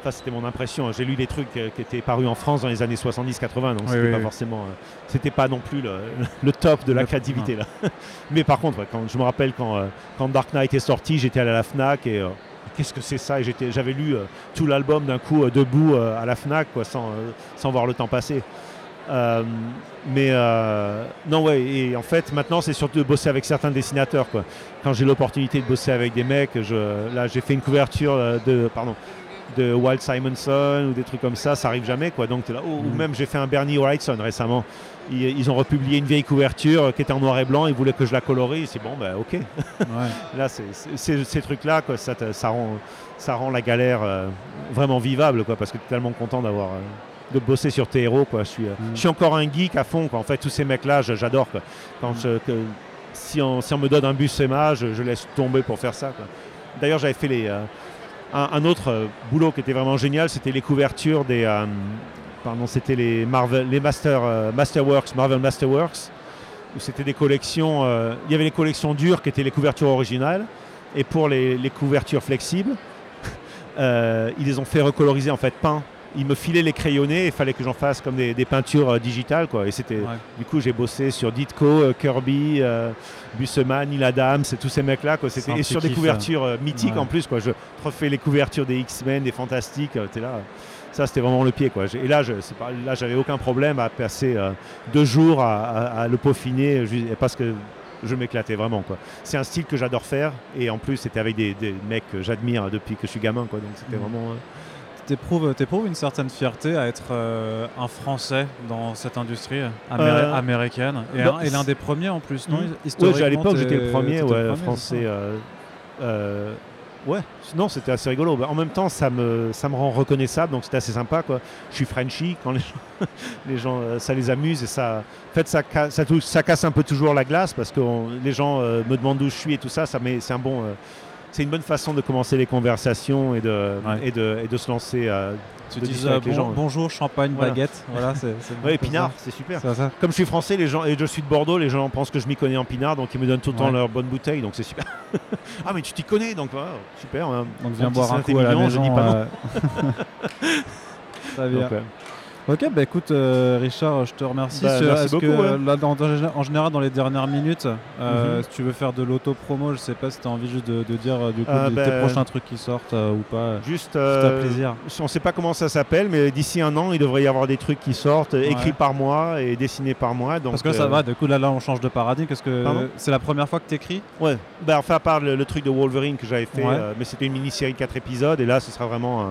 Enfin, c'était mon impression. J'ai lu des trucs euh, qui étaient parus en France dans les années 70-80, donc Oui, c'était oui, pas oui. forcément, euh, c'était pas non plus le, le top de la créativité là. Mais par contre, quand je me rappelle quand, euh, quand Dark Knight est sorti, j'étais allé à la Fnac et euh, qu'est-ce que c'est ça? Et j'étais, j'avais lu euh, tout l'album d'un coup debout à la Fnac, quoi, sans, sans voir le temps passer. Euh, mais euh, non, ouais, et en fait, maintenant, c'est surtout de bosser avec certains dessinateurs. Quoi. Quand j'ai l'opportunité de bosser avec des mecs, je, là, j'ai fait une couverture de, pardon, de Walt Simonson ou des trucs comme ça, ça arrive jamais. Quoi. Donc, là, oh, Ou Mhm. même, j'ai fait un Bernie Wrightson récemment. Ils, ils ont republié une vieille couverture euh, qui était en noir et blanc, ils voulaient que je la colorie. C'est bon, bah ok. Ouais. Là, c'est- ces trucs-là, quoi, ça, rend, ça rend la galère euh, vraiment vivable, quoi, parce que tu es tellement content d'avoir euh, de bosser sur tes héros. Quoi. Je, suis, euh, Mm. je suis encore un geek à fond. Quoi. En fait, tous ces mecs-là, j'adore. quoi. Quand Mm. je- que- si, on, si on me donne un bus Emma, je, je laisse tomber pour faire ça. D'ailleurs, j'avais fait les, un, autre euh, boulot qui était vraiment génial, c'était les couvertures des... euh, pardon, c'était les, Marvel, les Master, euh, Masterworks, Marvel Masterworks, où c'était des collections... il y avait les collections dures qui étaient les couvertures originales, et pour les, les couvertures flexibles, ils les ont fait recoloriser, en fait, peints. Ils me filaient les crayonnés, il fallait que j'en fasse comme des, des peintures euh, digitales, quoi. Et c'était... Ouais. Du coup, j'ai bossé sur Ditko, euh, Kirby, euh, Busseman, Neil Adams, tous ces mecs-là. Quoi. C'était, et sur des kiff, couvertures mythiques Ouais. en plus. Quoi. Je refais les couvertures des X-Men, des Fantastiques. t'es là. Ça, c'était vraiment le pied. Quoi. Et là, je, c'est pas, là, j'avais aucun problème à passer deux jours à, à- à le peaufiner parce que je m'éclatais vraiment. Quoi. C'est un style que j'adore faire. Et en plus, c'était avec des, des mecs que j'admire depuis que je suis gamin. Quoi. Donc, c'était Mhm. vraiment. T'éprouves, t'éprouves une certaine fierté à être euh, un Français dans cette industrie améri- Euh, américaine et, bah, un- et l'un des premiers en plus, non? Historiquement, Ouais, à l'époque, j'étais le premier, t'étais ouais, le premier, français. euh, ouais, non, c'était assez rigolo. Bah, en même temps, ça me, ça me rend reconnaissable, donc c'était assez sympa. Quoi. Je suis Frenchy, quand les gens, les gens ça les amuse et ça, en fait, ça, casse un peu toujours la glace parce que on- les gens me demandent d'où je suis et tout ça. ça met- c'est un bon. Euh, c'est une bonne façon de commencer les conversations et de, Ouais. et de, et de se lancer. euh, Tu de dis discuter avec les gens. bonjour, champagne, Voilà. baguette. Voilà, c'est, Ouais, Pinard, ça. c'est super. Ça. Comme je suis français, les gens et je suis de Bordeaux, les gens pensent que je m'y connais en pinard, donc ils me donnent tout le temps Ouais. leur bonne bouteille, donc c'est super. ah mais tu t'y connais, donc voilà, super. hein. Donc viens boire un coup à la Saint-Émilion, je maison. dis pas non. euh. Donc, ouais. Ok, bah écoute, euh, Richard, je te remercie. Bah, merci beaucoup, que, ouais. là, dans- en général, dans les dernières minutes, euh, Mhm. si tu veux faire de l'auto-promo, je sais pas si tu as envie juste de, de dire euh, du coup Euh, de- bah, tes prochains trucs qui sortent ou pas. Juste, C'est un plaisir. on ne sait pas comment ça s'appelle, mais d'ici un an, il devrait y avoir des trucs qui sortent, écrits par moi et dessinés par moi. Donc, Parce que ça va, du coup là, là on change de paradigme. Qu'est-ce que c'est la première fois que tu écris Ouais, bah, enfin, à part le, le truc de Wolverine que j'avais fait, Ouais. mais c'était une mini-série de 4 épisodes, et là, ce sera vraiment,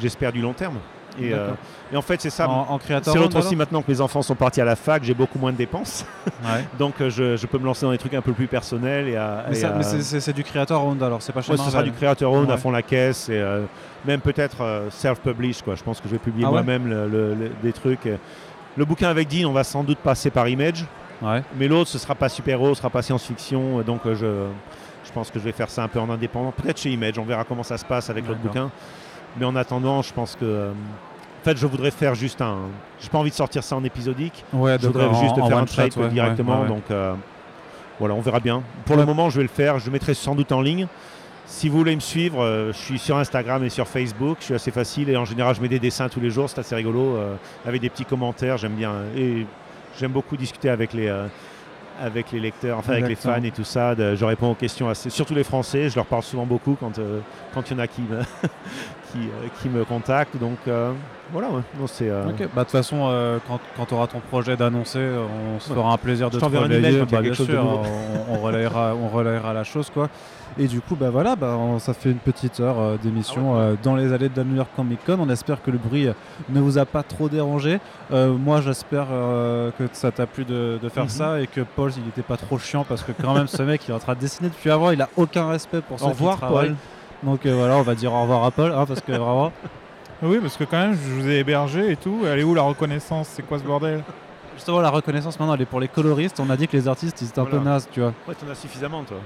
j'espère, du long terme. Et, euh, et en fait, c'est ça. en, en créateur C'est l'autre owned, aussi, maintenant que mes enfants sont partis à la fac, j'ai beaucoup moins de dépenses. Ouais. Donc euh, je, je peux me lancer dans des trucs un peu plus personnels. Et, à- Mais, et ça- à- mais c'est- du créateur owned alors, c'est pas chez Ouais, ce sera du créateur own à fond la caisse et euh, même peut-être euh, self-publish. quoi. Je pense que je vais publier Ah ouais moi-même le- le- le- des trucs. Le bouquin avec Dean, on va sans doute passer par Image, Ouais. mais l'autre, ce sera pas super-héros, ce sera pas science-fiction. Donc euh, je, je pense que je vais faire ça un peu en indépendant. Peut-être chez Image, on verra comment ça se passe avec l'autre bouquin. Mais en attendant, je pense que. euh, en fait, je voudrais faire juste un. J'ai pas envie de sortir ça en épisodique. Ouais, Je voudrais en- juste en faire un trade ouais, directement. ouais. Donc euh, voilà, on verra bien. Pour le moment, je vais le faire. Je le mettrai sans doute en ligne. Si vous voulez me suivre, euh, je suis sur Instagram et sur Facebook. Je suis assez facile et en général, je mets des dessins tous les jours. C'est assez rigolo euh, avec des petits commentaires. J'aime bien et j'aime beaucoup discuter avec les. avec les lecteurs, enfin avec les fans et tout ça, de- je réponds aux questions assez, surtout les Français, je leur parle souvent beaucoup quand quand il y en a qui qui, euh, qui me contactent, donc euh, voilà, ouais. Non, c'est, euh, bah de toute façon, quand, quand tu auras ton projet d'annoncer, on se Ouais. fera un plaisir de Je te relayer. Bah, bien de sûr, on, on relayera, on relayera la chose quoi. Et du coup, bah voilà, bah, on- ça fait une petite heure euh, d'émission Ah euh, dans les allées de la New York Comic Con. On espère que le bruit euh, ne vous a pas trop dérangé. Moi, j'espère que ça t'a plu de, de faire Mhm. ça et que Paul, il n'était pas trop chiant parce que quand même, ce mec, il est en train de dessiner depuis avant. Il a aucun respect pour revoir, travaillent. Paul. Donc euh, voilà, on va dire au revoir à Paul, hein, parce que vraiment. Oui, parce que quand même, je vous ai hébergé et tout. Elle est où la reconnaissance? C'est quoi ce bordel? Justement, la reconnaissance maintenant, elle est pour les coloristes. On a dit que les artistes, ils étaient un peu nazes, tu vois. Ouais, t'en as suffisamment, toi.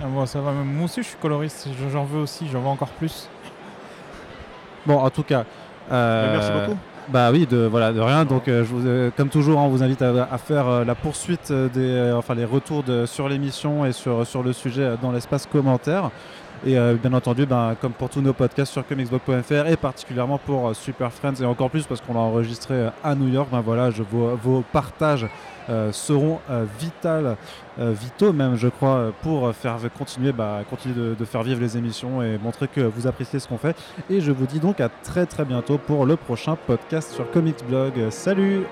Ah, bon, ça va. Moi aussi, je suis coloriste. Je- J'en veux aussi. J'en veux encore plus. Bon, en tout cas. euh, Merci beaucoup. Bah oui, de, voilà, de rien. Donc, euh, je vous, euh, comme toujours, on vous invite à, à faire euh, la poursuite des, euh, enfin, les retours de, sur l'émission et sur, sur le sujet dans l'espace commentaire. Et euh, bien entendu, ben, comme pour tous nos podcasts sur comicsblog.fr et particulièrement pour euh, Super Friends et encore plus parce qu'on l'a enregistré euh, à New York, ben voilà, je, vos, partages seront vital, vitaux même, je crois, pour faire continuer, bah, continuer de, faire vivre les émissions et montrer que vous appréciez ce qu'on fait. Et je vous dis donc à très très bientôt pour le prochain podcast sur Comics Blog. Salut!